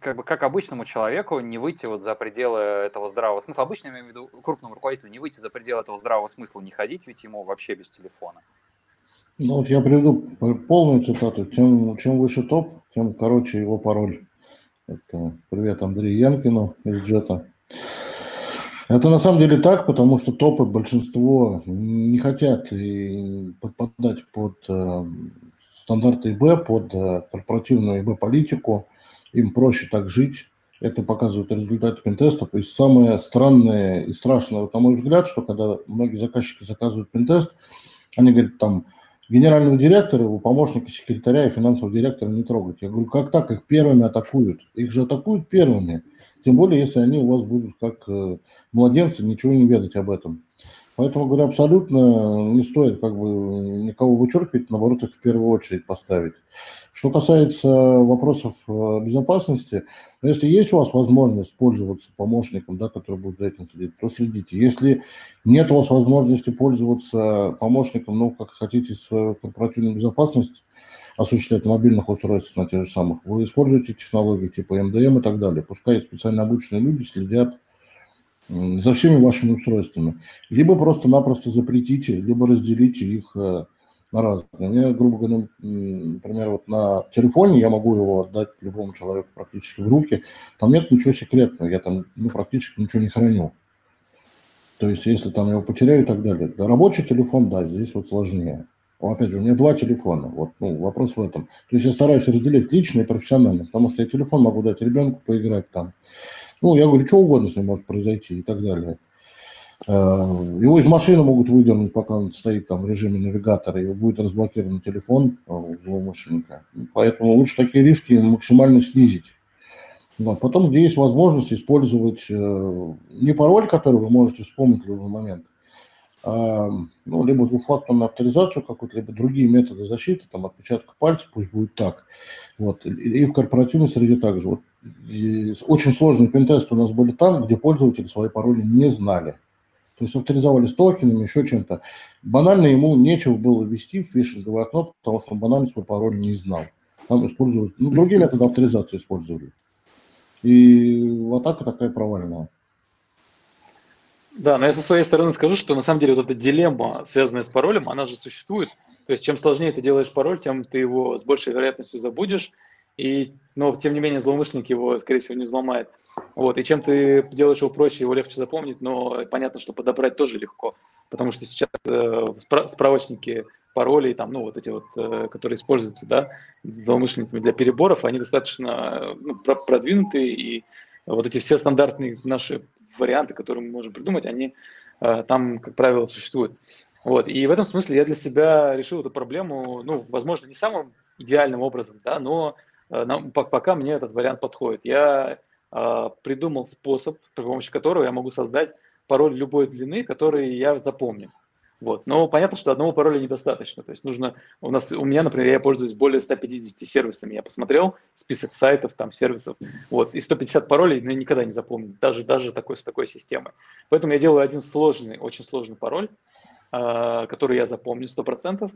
как бы как обычному человеку не выйти вот за пределы этого здравого смысла. Обычно, я имею в виду, крупному руководителю не выйти за пределы этого здравого смысла, не ходить, ведь ему вообще без телефона. Ну вот я приведу полную цитату. Чем, чем выше топ, тем короче его пароль. Это привет Андрею Янкину из Джета. Это на самом деле так, потому что топы большинство не хотят и подпадать под э, стандарты ИБ, под э, корпоративную ИБ-политику. Им проще так жить. Это показывают результаты пентестов. И самое странное и страшное, на мой взгляд, что когда многие заказчики заказывают пентест, они говорят, там, генерального директора, его помощника, секретаря и финансового директора не трогать. Я говорю, как так? Их первыми атакуют. Их же атакуют первыми. Тем более, если они у вас будут как э, младенцы, ничего не ведать об этом. Поэтому, говорю, абсолютно не стоит как бы никого вычеркивать, наоборот, их в первую очередь поставить. Что касается вопросов э, безопасности, если есть у вас возможность пользоваться помощником, да, который будет за этим следить, то следите. Если нет у вас возможности пользоваться помощником, ну, как хотите свою корпоративную безопасность осуществлять мобильных устройствах, на тех же самых, вы используете технологии типа МДМ и так далее. Пускай специально обученные люди следят за всеми вашими устройствами. Либо просто-напросто запретите, либо разделите их э, на разные. Меня, грубо говоря, например, вот на телефоне я могу его отдать любому человеку практически в руки. Там нет ничего секретного, я там ну, практически ничего не храню. То есть, если там его потеряю и так далее. Да, рабочий телефон, да, здесь вот сложнее. Опять же, у меня два телефона. Вот, ну, вопрос в этом. То есть я стараюсь разделить личное и профессиональное, потому что я телефон могу дать ребенку поиграть там. Ну, я говорю, что угодно с ним может произойти и так далее. Э, его из машины могут выдернуть, пока он стоит там в режиме навигатора, и будет разблокирован телефон у злоумышленника. Поэтому лучше такие риски максимально снизить. Вот. Потом, где есть возможность использовать э, не пароль, который вы можете вспомнить в любой момент, ну, либо двухфакторную авторизацию какую-то, либо другие методы защиты, там, отпечатка пальца, пусть будет так. Вот. И в корпоративной среде также. Вот. Очень сложные пентесты у нас были там, где пользователи свои пароли не знали. То есть авторизовали с токенами, еще чем-то. Банально ему нечего было ввести в фишинговое окно, потому что он банально свой пароль не знал. Там использовали, ну, другие методы авторизации использовали. И атака такая провальная. Да, но я со своей стороны скажу, что на самом деле вот эта дилемма, связанная с паролем, она же существует. То есть чем сложнее ты делаешь пароль, тем ты его с большей вероятностью забудешь, и, но тем не менее злоумышленник его, скорее всего, не взломает. Вот, и чем ты делаешь его проще, его легче запомнить, но понятно, что подобрать тоже легко, потому что сейчас э, справочники паролей, там, ну, вот эти вот, э, которые используются, да, злоумышленниками для переборов, они достаточно ну, продвинутые, и вот эти все стандартные наши варианты, которые мы можем придумать, они э, там, как правило, существуют. Вот. И в этом смысле я для себя решил эту проблему, ну, возможно, не самым идеальным образом, да, но э, нам, пока мне этот вариант подходит. Я э, придумал способ, при помощи которого я могу создать пароль любой длины, который я запомню. Вот. Но понятно, что одного пароля недостаточно. То есть нужно, у нас, у меня, например, я пользуюсь более 150 сервисами. Я посмотрел список сайтов, там, сервисов. Вот. И 150 паролей ну, я никогда не запомню, даже, даже такой, с такой системой. Поэтому я делаю один сложный, очень сложный пароль, э, который я запомню 100%.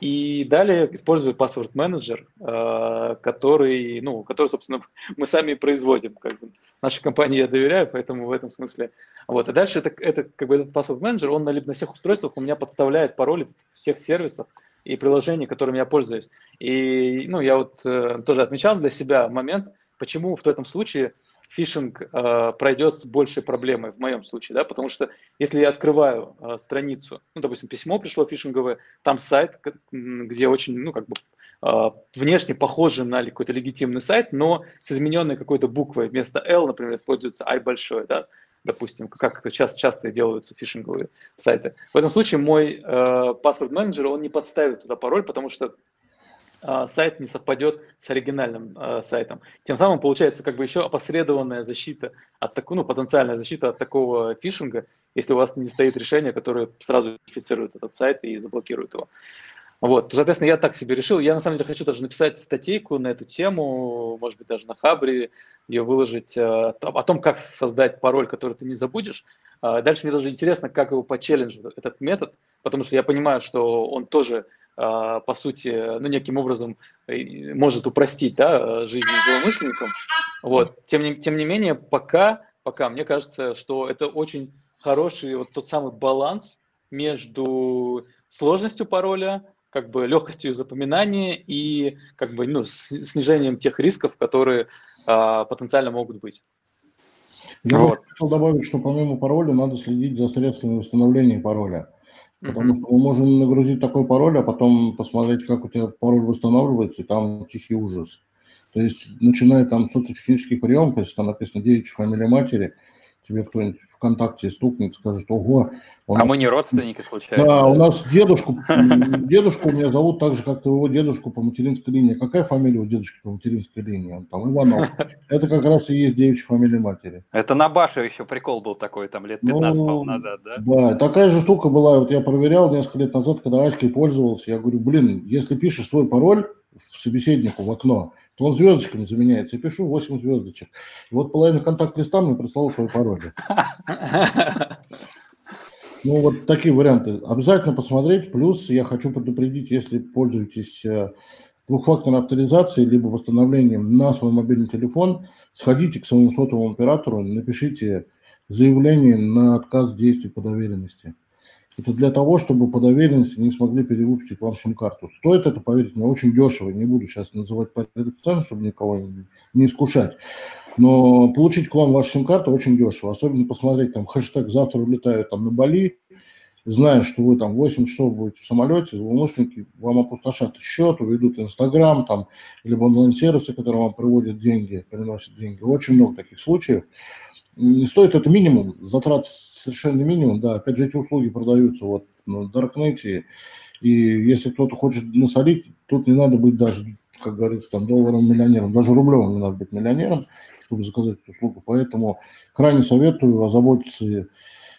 И далее использую password менеджер, э, который, ну, который, собственно, мы сами производим. Как бы. Нашей компании я доверяю, поэтому в этом смысле. Вот. И дальше это, это как бы этот password менеджер, он на, на всех устройствах у меня подставляет пароли всех сервисов и приложений, которыми я пользуюсь. И ну, я вот э, тоже отмечал для себя момент, почему в этом случае фишинг э, пройдет с большей проблемой в моем случае, да, потому что если я открываю э, страницу, ну, допустим, письмо пришло фишинговое, там сайт, где очень, ну, как бы э, внешне похоже на какой-то легитимный сайт, но с измененной какой-то буквой вместо L, например, используется I большой, да, допустим, как сейчас часто делаются фишинговые сайты. В этом случае мой э, паспорт-менеджер, он не подставит туда пароль, потому что сайт не совпадет с оригинальным э, сайтом. Тем самым получается как бы еще опосредованная защита от такого, ну, потенциальная защита от такого фишинга, если у вас не стоит решение, которое сразу идентифицирует этот сайт и заблокирует его. Вот, соответственно, я так себе решил. Я на самом деле хочу даже написать статейку на эту тему, может быть, даже на Хабре, ее выложить э, о том, как создать пароль, который ты не забудешь. А дальше мне даже интересно, как его почелленджить, этот метод, потому что я понимаю, что он тоже, а, по сути, ну, неким образом э, может упростить да, жизнь злоумышленникам. Вот. Тем, не, тем не менее, пока, пока мне кажется, что это очень хороший вот тот самый баланс между сложностью пароля, как бы легкостью запоминания и как бы ну, снижением тех рисков, которые а, потенциально могут быть. Я вот. хотел добавить, что помимо пароля надо следить за средствами восстановления пароля. Потому что мы можем нагрузить такой пароль, а потом посмотреть, как у тебя пароль восстанавливается, и там тихий ужас. То есть, начиная там социотехнических приемов, если там написано девичья фамилия матери, тебе кто-нибудь ВКонтакте стукнет, скажет, ого. А нас... мы не родственники случайно? Да, у нас дедушку, дедушку у меня зовут так же, как твоего дедушку по материнской линии. Какая фамилия у дедушки по материнской линии? Он там Иванов. Это как раз и есть девичья фамилия матери. Это на Баше еще прикол был такой, там лет 15 ну, назад, да? Да, такая же штука была, вот я проверял несколько лет назад, когда Аськой пользовался, я говорю, блин, если пишешь свой пароль в собеседнику в окно, он звездочками заменяется. Я пишу 8 звездочек. И вот половина контакт-листа мне прислал свой пароль. Ну, вот такие варианты. Обязательно посмотреть. Плюс я хочу предупредить, если пользуетесь э, двухфакторной авторизацией либо восстановлением на свой мобильный телефон, сходите к своему сотовому оператору, напишите заявление на отказ действий по доверенности. Это для того, чтобы по доверенности не смогли перевыпустить вам сим-карту. Стоит это, поверьте мне, очень дешево. Не буду сейчас называть порядок цен, чтобы никого не искушать. Но получить к вам вашу сим-карту очень дешево. Особенно посмотреть там хэштег «Завтра улетаю там на Бали», зная, что вы там 8 часов будете в самолете, злоумышленники вам опустошат счет, уведут Инстаграм, там, либо онлайн-сервисы, которые вам приводят деньги, приносят деньги. Очень много таких случаев. Не стоит это минимум, затрат совершенно минимум, да, опять же, эти услуги продаются вот на Даркнете, и если кто-то хочет насолить, тут не надо быть даже, как говорится, там, долларовым миллионером, даже рублевым не надо быть миллионером, чтобы заказать эту услугу, поэтому крайне советую озаботиться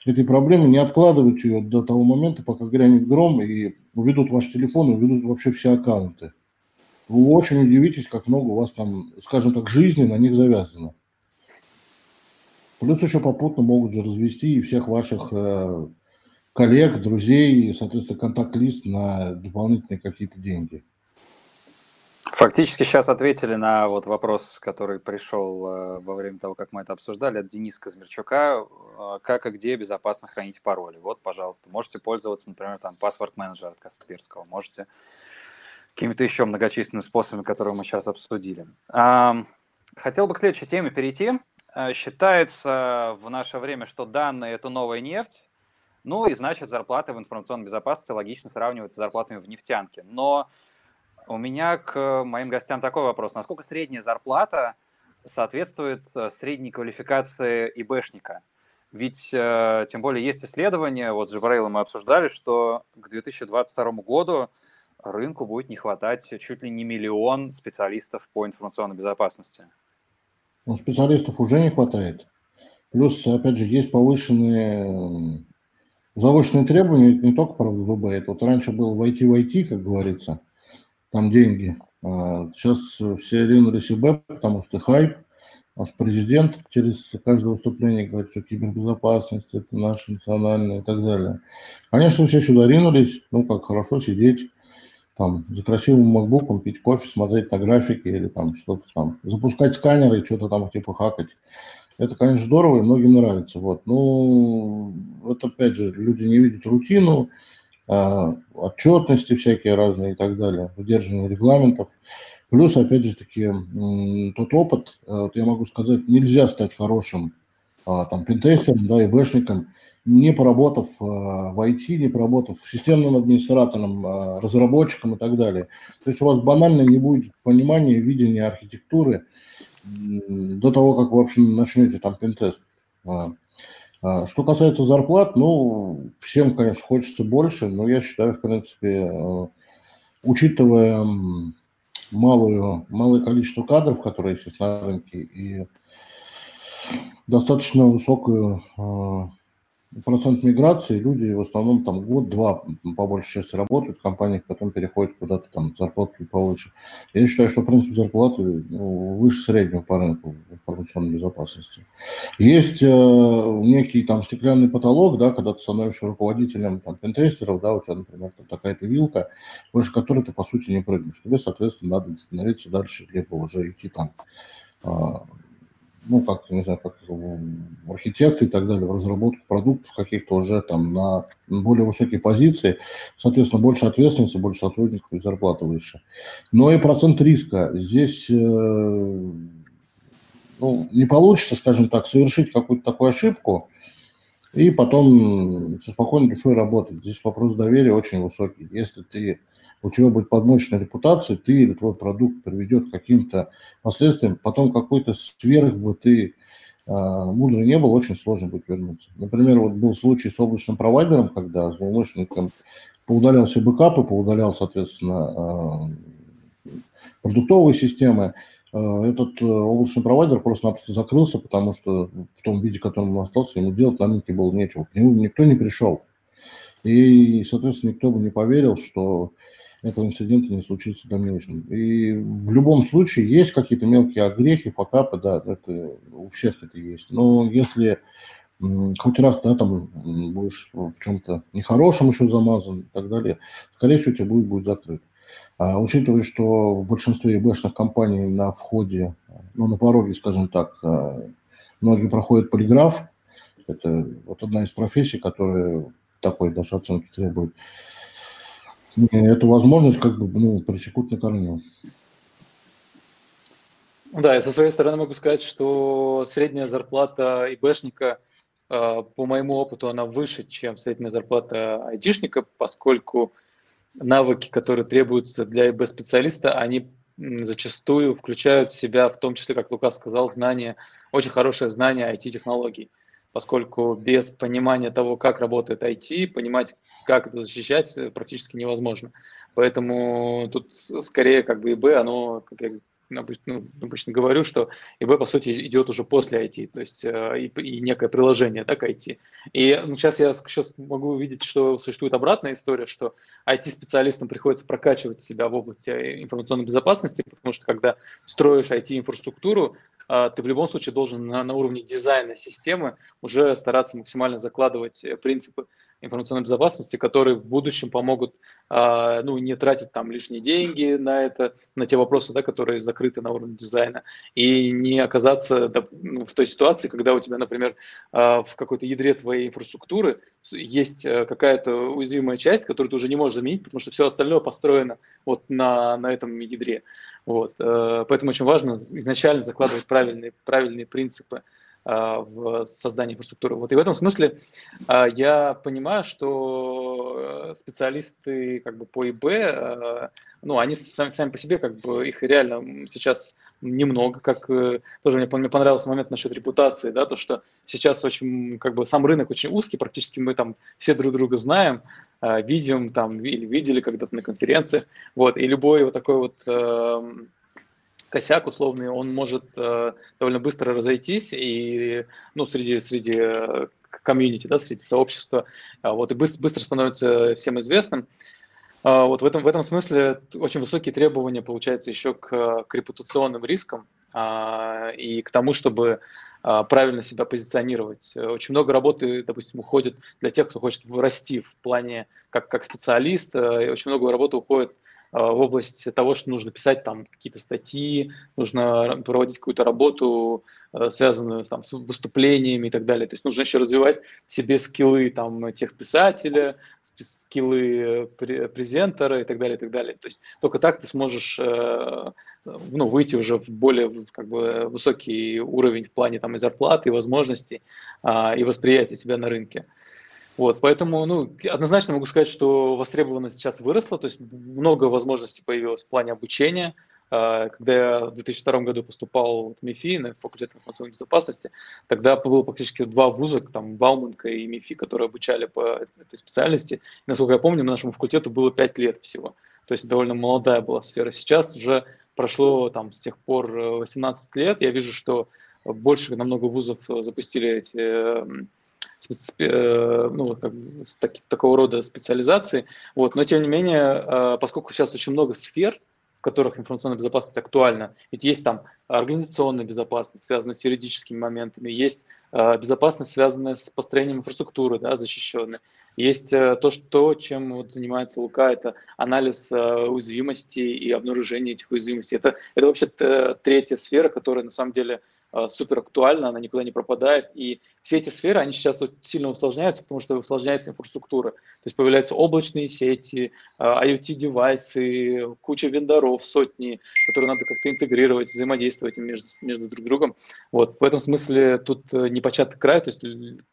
этой проблемой, не откладывать ее до того момента, пока грянет гром и уведут ваш телефон, и уведут вообще все аккаунты. Вы очень удивитесь, как много у вас там, скажем так, жизни на них завязано. Плюс еще попутно могут же развести и всех ваших э, коллег, друзей, и, соответственно, контакт-лист на дополнительные какие-то деньги. Фактически сейчас ответили на вот вопрос, который пришел э, во время того, как мы это обсуждали, от Дениса Казмерчука. Э, как и где безопасно хранить пароли? Вот, пожалуйста, можете пользоваться, например, там, паспорт-менеджер от Касперского, можете какими-то еще многочисленными способами, которые мы сейчас обсудили. Хотел бы к следующей теме перейти. Э, считается в наше время, что данные – это новая нефть, ну и значит зарплаты в информационной безопасности логично сравниваются с зарплатами в нефтянке. Но у меня к моим гостям такой вопрос. Насколько средняя зарплата соответствует э, средней квалификации ИБшника? Ведь, э, тем более, есть исследования, вот с Джабраилом мы обсуждали, что к 2022 году рынку будет не хватать чуть ли не миллион специалистов по информационной безопасности. Но специалистов уже не хватает. Плюс, опять же, есть повышенные завышенные требования, не только, правда, ВБ. Это вот раньше было в IT в IT, как говорится, там деньги. Сейчас а все ринулись в Б, потому что хайп. Наш президент через каждое выступление говорит, что кибербезопасность – это наше национальное и так далее. Конечно, все сюда ринулись, ну, как хорошо сидеть, там, за красивым макбуком пить кофе, смотреть на графики или там что-то там, запускать сканеры что-то там типа хакать. Это, конечно, здорово и многим нравится. Вот. Ну, вот опять же, люди не видят рутину, а, отчетности всякие разные и так далее, выдерживание регламентов. Плюс, опять же таки, тот опыт, а, вот я могу сказать, нельзя стать хорошим а, там пентестером, да, и бэшником, не поработав э, в IT, не поработав системным администратором, э, разработчиком и так далее. То есть у вас банально не будет понимания, видения архитектуры до того, как вы вообще начнете там пентест. А, а, что касается зарплат, ну, всем, конечно, хочется больше, но я считаю, в принципе, э, учитывая малую, малое количество кадров, которые есть на рынке, и достаточно высокую процент миграции, люди в основном там год-два по большей части работают в компаниях, потом переходят куда-то там зарплату чуть повыше. Я считаю, что, в принципе, зарплаты ну, выше среднего по рынку информационной безопасности. Есть э, некий там стеклянный потолок, да, когда ты становишься руководителем там пентестеров, да, у тебя, например, там такая-то вилка, выше которой ты, по сути, не прыгнешь. Тебе, соответственно, надо становиться дальше, либо уже идти там а, ну, как, не знаю, как архитекты и так далее, в разработку продуктов каких-то уже там на более высокие позиции, соответственно, больше ответственности, больше сотрудников и зарплата выше. Но и процент риска. Здесь э, ну, не получится, скажем так, совершить какую-то такую ошибку и потом со спокойной душой работать. Здесь вопрос доверия очень высокий. Если ты у тебя будет подмоченная репутация, ты или твой продукт приведет к каким-то последствиям, потом какой-то сверх бы ты э, мудрый не был, очень сложно будет вернуться. Например, вот был случай с облачным провайдером, когда злоумышленникам поудалял все бэкапы, поудалял, соответственно, э, продуктовые системы, этот облачный провайдер просто-напросто закрылся, потому что в том виде, в котором он остался, ему делать на рынке было нечего. К нему никто не пришел. И, соответственно, никто бы не поверил, что этого инцидента не случится в дальнейшем. И в любом случае есть какие-то мелкие огрехи, факапы, да, это у всех это есть. Но если хоть раз, да, там будешь в чем-то нехорошем еще замазан и так далее, скорее всего, у тебя будет, будет закрыт. А учитывая, что в большинстве ИБшных компаний на входе, ну, на пороге, скажем так, э, многие проходят полиграф, это вот одна из профессий, которая такой даже оценки требует эту возможность как бы ну, пресекут на корню. Да, я со своей стороны могу сказать, что средняя зарплата ИБшника, э, по моему опыту, она выше, чем средняя зарплата айтишника, поскольку навыки, которые требуются для ИБ-специалиста, они зачастую включают в себя, в том числе, как Лука сказал, знания, очень хорошее знание IT-технологий, поскольку без понимания того, как работает IT, понимать, как это защищать, э, практически невозможно. Поэтому тут скорее как бы ИБ, оно, как я обычно, ну, обычно говорю, что ИБ, по сути, идет уже после IT, то есть э, и, и некое приложение да, к IT. И ну, сейчас я сейчас могу увидеть, что существует обратная история, что IT-специалистам приходится прокачивать себя в области э, информационной безопасности, потому что когда строишь IT-инфраструктуру, а, ты в любом случае должен на, на уровне дизайна системы уже стараться максимально закладывать принципы информационной безопасности, которые в будущем помогут а, ну, не тратить там лишние деньги на это, на те вопросы, да, которые закрыты на уровне дизайна, и не оказаться ну, в той ситуации, когда у тебя, например, а, в какой-то ядре твоей инфраструктуры есть э, какая-то уязвимая часть, которую ты уже не можешь заменить, потому что все остальное построено вот на, на этом ядре. Вот. Э, поэтому очень важно изначально закладывать правильные, правильные принципы э, в создании инфраструктуры. Вот. И в этом смысле э, я понимаю, что специалисты как бы по ИБ, ну, они сами, сами по себе, как бы их реально сейчас немного, как тоже мне, мне понравился момент насчет репутации, да, то, что сейчас очень, как бы сам рынок очень узкий, практически мы там все друг друга знаем, Э, видим там или видели когда-то на конференциях. Вот, и любой вот такой вот э, косяк условный, он может э, довольно быстро разойтись и, ну, среди, среди э, комьюнити, да, среди сообщества, а вот, и быстро, быстро становится всем известным. А вот в этом, в этом смысле очень высокие требования, получается, еще к, к репутационным рискам а, и к тому, чтобы а, правильно себя позиционировать. Очень много работы, допустим, уходит для тех, кто хочет расти в плане как, как специалист, э, очень много работы уходит в область того, что нужно писать там какие-то статьи, нужно проводить какую-то работу, э, связанную там, с выступлениями и так далее. То есть нужно еще развивать в себе скиллы там, тех писателя, скиллы презентера и так далее, и так далее. То есть только так ты сможешь э, ну, выйти уже в более как бы, высокий уровень в плане там, и зарплаты, и возможностей, а, и восприятия себя на рынке. Вот, поэтому, ну, однозначно могу сказать, что востребованность сейчас выросла, то есть много возможностей появилось в плане обучения. А, когда я в 2002 году поступал в МИФИ на факультет информационной безопасности, тогда было практически два вуза, там Бауманка и МИФИ, которые обучали по этой специальности. И, насколько я помню, нашему факультету было 5 лет всего. То есть довольно молодая была сфера. Сейчас уже прошло там с тех пор 18 лет. Я вижу, что больше намного вузов запустили эти ну, как, так, такого рода специализации. Вот. Но тем не менее, поскольку сейчас очень много сфер, в которых информационная безопасность актуальна. Ведь есть там организационная безопасность, связанная с юридическими моментами, есть э, безопасность, связанная с построением инфраструктуры, да, защищенной. Есть э, то, что, чем вот занимается Лука, это анализ э, уязвимостей и обнаружение этих уязвимостей. Это, это вообще третья сфера, которая на самом деле Э, супер актуальна, она никуда не пропадает. И все эти сферы, они сейчас сильно усложняются, потому что усложняется инфраструктура. То есть появляются облачные сети, э, IoT-девайсы, куча вендоров, сотни, которые надо как-то интегрировать, взаимодействовать между, между друг другом. Вот. В этом смысле тут э, непочатый край, то есть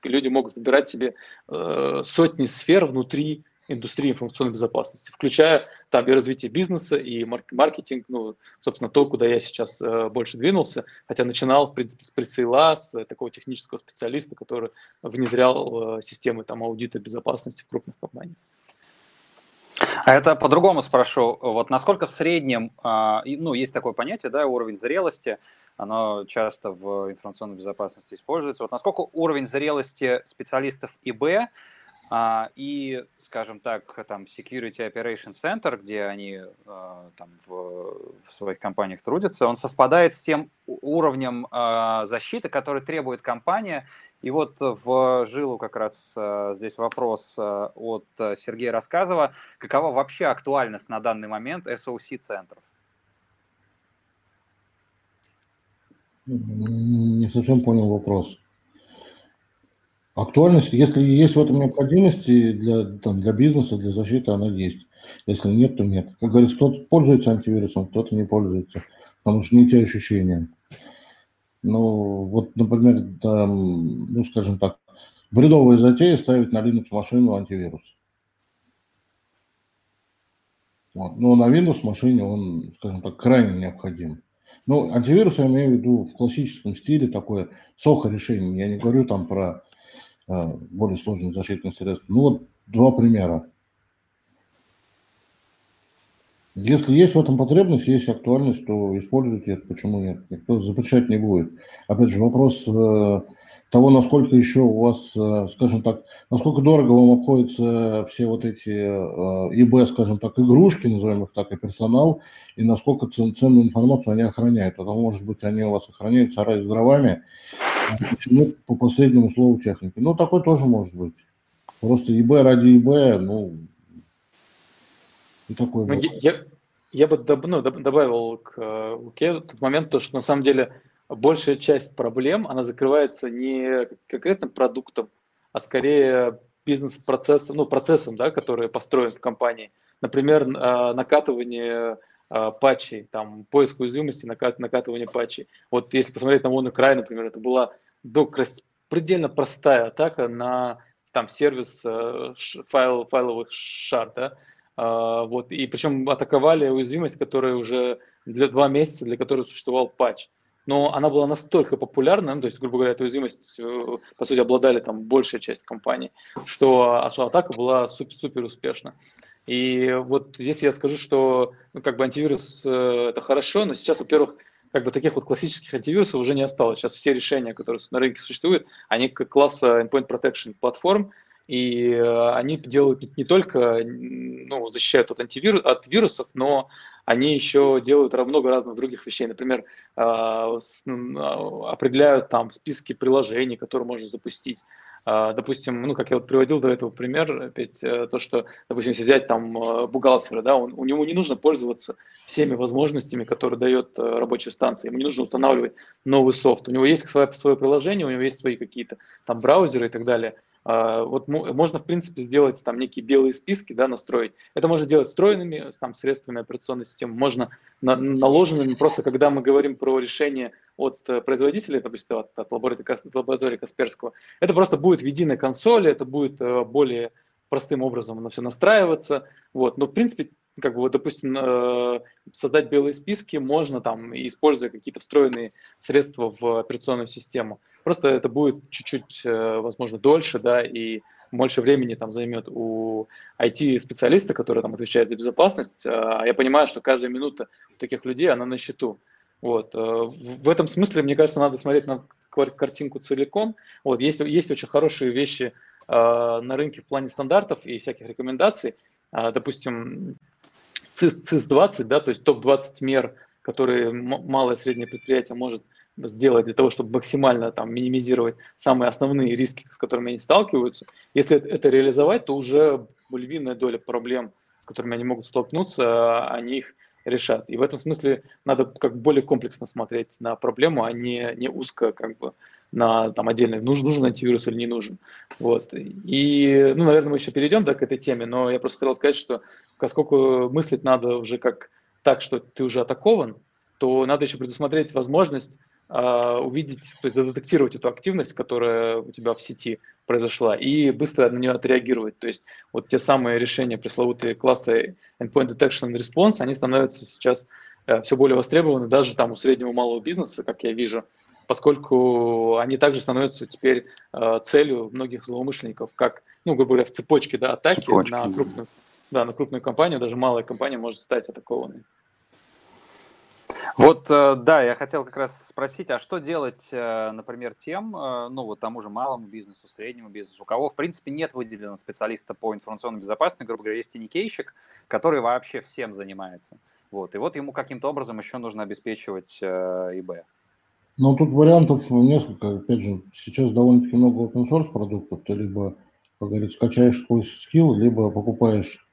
люди могут выбирать себе сотни сфер внутри индустрии информационной безопасности, включая там и развитие бизнеса, и маркетинг, ну, собственно, то, куда я сейчас э, больше двинулся, хотя начинал, в принципе, с прицела, с э, такого технического специалиста, который внедрял э, системы там аудита безопасности в крупных компаниях. А это по-другому спрошу. Вот насколько в среднем, а, ну, есть такое понятие, да, уровень зрелости, оно часто в информационной безопасности используется. Вот насколько уровень зрелости специалистов ИБ и, скажем так, там Security Operation Center, где они а, там в, в своих компаниях трудятся, он совпадает с тем уровнем а, защиты, который требует компания. И вот в жилу как раз здесь вопрос от Сергея Рассказова. Какова вообще актуальность на данный момент SOC-центров? Не совсем понял вопрос. Актуальность, если есть в этом необходимости для, там, для бизнеса, для защиты, она есть. Если нет, то нет. Как говорится, кто-то пользуется антивирусом, кто-то не пользуется, потому что не те ощущения. Ну, вот, например, там, ну, скажем так, бредовая затея ставить на Linux машину антивирус. Вот. Но на Windows машине он, скажем так, крайне необходим. Ну, антивирус я имею в виду в классическом стиле, такое сохо решение. Я не говорю там про более сложных защитных средств. Ну вот два примера. Если есть в этом потребность, есть актуальность, то используйте это, почему нет? Никто запрещать не будет. Опять же, вопрос э, того, насколько еще у вас, э, скажем так, насколько дорого вам обходятся все вот эти э, скажем так, игрушки, назовем их так, и персонал, и насколько ценную информацию они охраняют. Потому, может быть, они у вас охраняют сарай с дровами, Почему по последнему слову техники? Ну, такой тоже может быть. Просто ИБ ради ИБ, ну, и такой ну, я, я, я бы доб, ну, добавил к Луке тот момент, то, что на самом деле большая часть проблем, она закрывается не конкретным продуктом, а скорее бизнес-процессом, ну, процессом, да, который построен в компании. Например, а, накатывание патчей, там, поиск уязвимости, накат, накатывание патчей. Вот если посмотреть на WannaCry, например, это была ну, предельно простая атака на там, сервис э, файл, файловых шар, да, а, вот, и причем атаковали уязвимость, которая уже для два месяца, для которой существовал патч. Но она была настолько популярна, ну, то есть, грубо говоря, эту уязвимость, э, по сути, обладали там большая часть компаний, что, а, атака была супер, супер успешна. И вот здесь я скажу, что ну, как бы антивирус э, это хорошо, но сейчас, во-первых, как бы таких вот классических антивирусов уже не осталось. Сейчас все решения, которые на рынке существуют, они как класса endpoint protection платформ, и э, они делают не, только, ну, защищают от, антивирус, от вирусов, но они еще делают много разных других вещей. Например, э, определяют там списки приложений, которые можно запустить. А, допустим, ну, как я вот приводил до этого пример, опять э, то, что, допустим, если взять там э, бухгалтера, да, он, у него не нужно пользоваться всеми возможностями, которые дает э, рабочая станция, ему не нужно устанавливать новый софт, у него есть свое, свое приложение, у него есть свои какие-то там браузеры и так далее, вот можно, в принципе, сделать там некие белые списки, да, настроить. Это можно делать встроенными там, средствами операционной системы, можно на, наложенными, просто когда мы говорим про решение от э, производителя, допустим, от, от лаборатории, от лаборатории Касперского, это просто будет в единой консоли, это будет э, более простым образом оно все настраиваться. Вот. Но, в принципе, как бы, вот, допустим, э, создать белые списки можно там, используя какие-то встроенные средства в операционную систему. Просто это будет чуть-чуть, э, возможно, дольше, да, и больше времени там займет у IT-специалиста, который там отвечает за безопасность. А я понимаю, что каждая минута таких людей, она на счету. Вот. Э, в этом смысле, мне кажется, надо смотреть на картинку целиком. Вот. Есть, есть очень хорошие вещи э, на рынке в плане стандартов и всяких рекомендаций. Э, допустим, CIS, CIS-20, да, то есть топ-20 мер, которые малое и среднее предприятие может сделать для того, чтобы максимально там, минимизировать самые основные риски, с которыми они сталкиваются. Если это реализовать, то уже львиная доля проблем, с которыми они могут столкнуться, они их решат. И в этом смысле надо как более комплексно смотреть на проблему, а не, не узко как бы на там отдельно, нужен, нужен антивирус или не нужен. Вот. И, ну, наверное, мы еще перейдем да, к этой теме, но я просто хотел сказать, что поскольку мыслить надо уже как так, что ты уже атакован, то надо еще предусмотреть возможность а, увидеть, то есть задетектировать эту активность, которая у тебя в сети произошла, и быстро на нее отреагировать. То есть вот те самые решения пресловутые класса Endpoint Detection and Response, они становятся сейчас э, все более востребованы даже там у среднего малого бизнеса, как я вижу, поскольку они также становятся теперь э, целью многих злоумышленников, как, ну, грубо говоря, в цепочке да, атаки Цепочки. на крупную, да, на крупную компанию, даже малая компания может стать атакованной. Вот, э, да, я хотел как раз спросить, а что делать, э, например, тем, ну, вот тому же малому бизнесу, среднему бизнесу, у кого, в принципе, нет выделенного специалиста по информационной безопасности, грубо говоря, есть теникейщик, который вообще всем занимается. Вот, и вот ему каким-то образом еще нужно обеспечивать ИБ. Ну, тут вариантов несколько. Опять же, сейчас довольно-таки много open source продуктов. Ты либо, как говорится, скачаешь свой скилл, либо покупаешь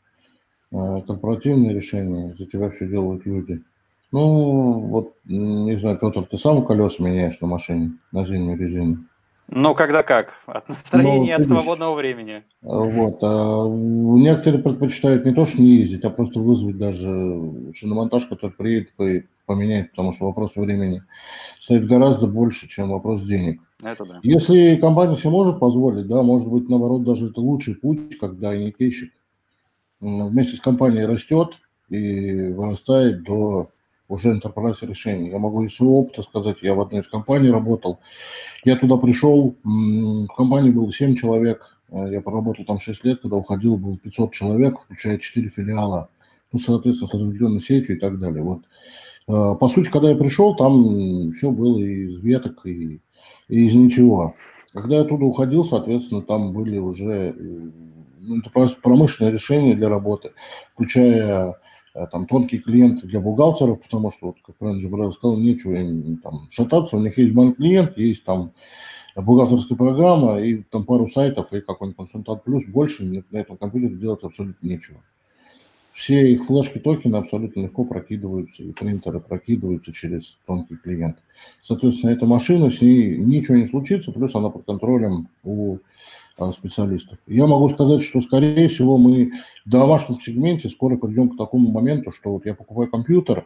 корпоративные решения, за тебя все делают люди. Ну, вот, не знаю, Петр, ты сам колеса меняешь на машине, на зимнюю резину? Ну, когда как? От настроения, ну, от свободного времени. А, вот. А некоторые предпочитают не то, что не ездить, а просто вызвать даже шиномонтаж, который приедет и поменять, потому что вопрос времени стоит гораздо больше, чем вопрос денег. Это да. Если компания себе может позволить, да, может быть, наоборот, даже это лучший путь, когда иникейщик вместе с компанией растет и вырастает до уже enterprise решений. Я могу из своего опыта сказать, я в одной из компаний работал. Я туда пришел, в компании было 7 человек, э, я проработал там 6 лет, когда уходил, было 500 человек, включая 4 филиала, ну, соответственно, с разветвленной сетью и так далее. Вот. Э, по сути, когда я пришел, там все было из веток и, и из ничего. Когда я оттуда уходил, соответственно, там были уже э, ну, промышленные решения для работы, включая там тонкий клиент для бухгалтеров, потому что, вот, как правильно Джабраил сказал, нечего им там шататься, у них есть банк-клиент, есть там бухгалтерская программа и там пару сайтов и какой-нибудь консультант плюс, больше на этом компьютере делать абсолютно нечего. Все их флешки токены абсолютно легко прокидываются, и принтеры прокидываются через тонкий клиент. Соответственно, эта машина, с ней ничего не случится, плюс она под контролем у а, специалистов. Я могу сказать, что, скорее всего, мы в домашнем сегменте скоро придем к такому моменту, что вот я покупаю компьютер,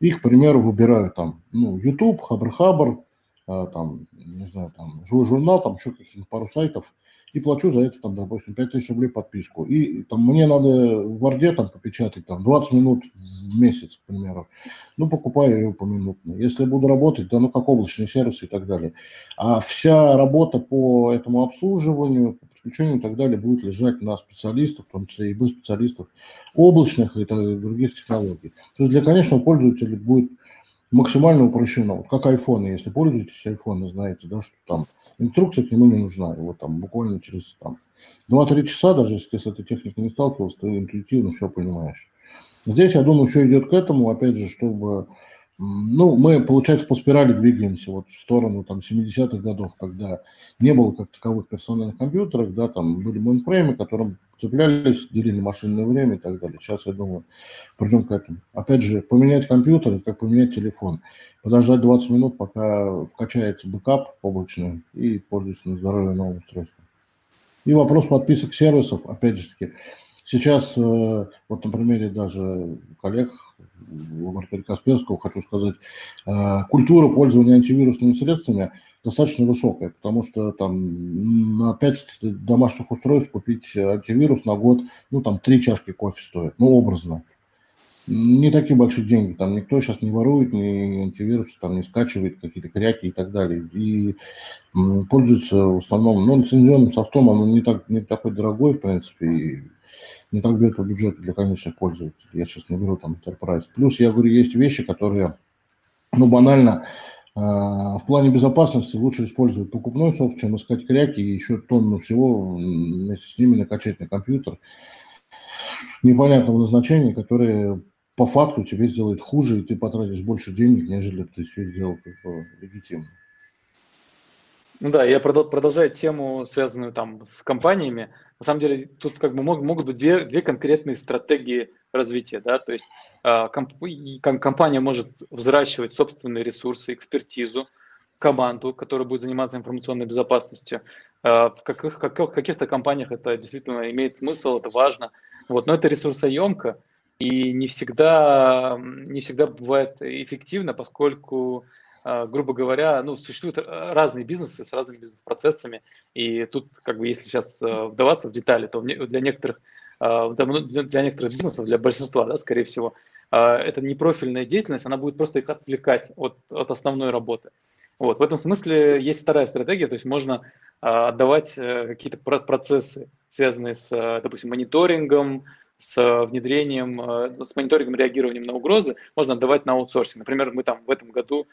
и, к примеру, выбираю там, ну, YouTube, Хабр-Хабр, там, не знаю, там, живой журнал, там еще каких-нибудь пару сайтов – и плачу за это, там, допустим, 5000 рублей подписку. И там мне надо в Варде там попечатать там 20 минут в месяц, к примеру. Ну, покупаю ее поминутно. Если буду работать, да ну как облачный сервис и так далее. А вся работа по этому обслуживанию, по подключению и так далее будет лежать на специалистах, в том числе и без специалистов облачных и других технологий. То есть для конечного пользователя будет максимально упрощено. Вот как iPhone, если пользуетесь iPhone, знаете, да, что там инструкция к нему не нужна. Его там буквально через там, 2-3 часа, даже если ты с этой техникой не сталкивался, ты интуитивно все понимаешь. Здесь, я думаю, все идет к этому, опять же, чтобы ну, мы, получается, по спирали двигаемся вот в сторону там 70-х годов, когда не было как таковых персональных компьютеров, да, там были мейнфреймы, к которым цеплялись, делили машинное время и так далее. Сейчас, я думаю, придем к этому. Опять же, поменять компьютер, как поменять телефон. Подождать 20 минут, пока вкачается бэкап облачный и пользуйся на здоровье новым устройством. И вопрос подписок сервисов, опять же таки, сейчас, э, вот на примере даже коллег, Маргарита Касперского, хочу сказать, э, культура пользования антивирусными средствами достаточно высокая, потому что там на 5 домашних устройств купить антивирус на год, ну там 3 чашки кофе стоит, ну образно. Не такие большие деньги, там никто сейчас не ворует, ни антивирусы там не скачивает какие-то кряки и так далее. И пользуется в основном, ну, лицензионным софтом, оно не, так, не такой дорогой, в принципе, и не так берет по бюджету для конечных пользователей. Я сейчас не беру там Enterprise. Плюс, я говорю, есть вещи, которые ну, банально, в плане безопасности лучше использовать покупной софт, чем искать кряки и еще тонну всего вместе с ними накачать на компьютер непонятного назначения, которые по факту тебе сделает хуже, и ты потратишь больше денег, нежели ты все сделал как бы легитимно. Ну да, я продолжаю тему, связанную там с компаниями. На самом деле тут как бы могут, могут быть две, две конкретные стратегии развития, да, то есть э, комп, компания может взращивать собственные ресурсы, экспертизу, команду, которая будет заниматься информационной безопасностью. Э, в каких, как, в каких-то компаниях это действительно имеет смысл, это важно, вот, но это ресурсоемко и не всегда, не всегда бывает эффективно, поскольку а, грубо говоря, ну, существуют разные бизнесы с разными бизнес-процессами, и тут, как бы, если сейчас э, вдаваться в детали, то для некоторых, а, для некоторых бизнесов, для большинства, да, скорее всего, а, это непрофильная деятельность, она будет просто их отвлекать от, от основной работы. Вот. В этом смысле есть вторая стратегия, то есть можно отдавать э, какие-то процессы, связанные с, допустим, мониторингом, с внедрением, с мониторингом, реагированием на угрозы, можно отдавать на аутсорсинг. Например, мы там в этом году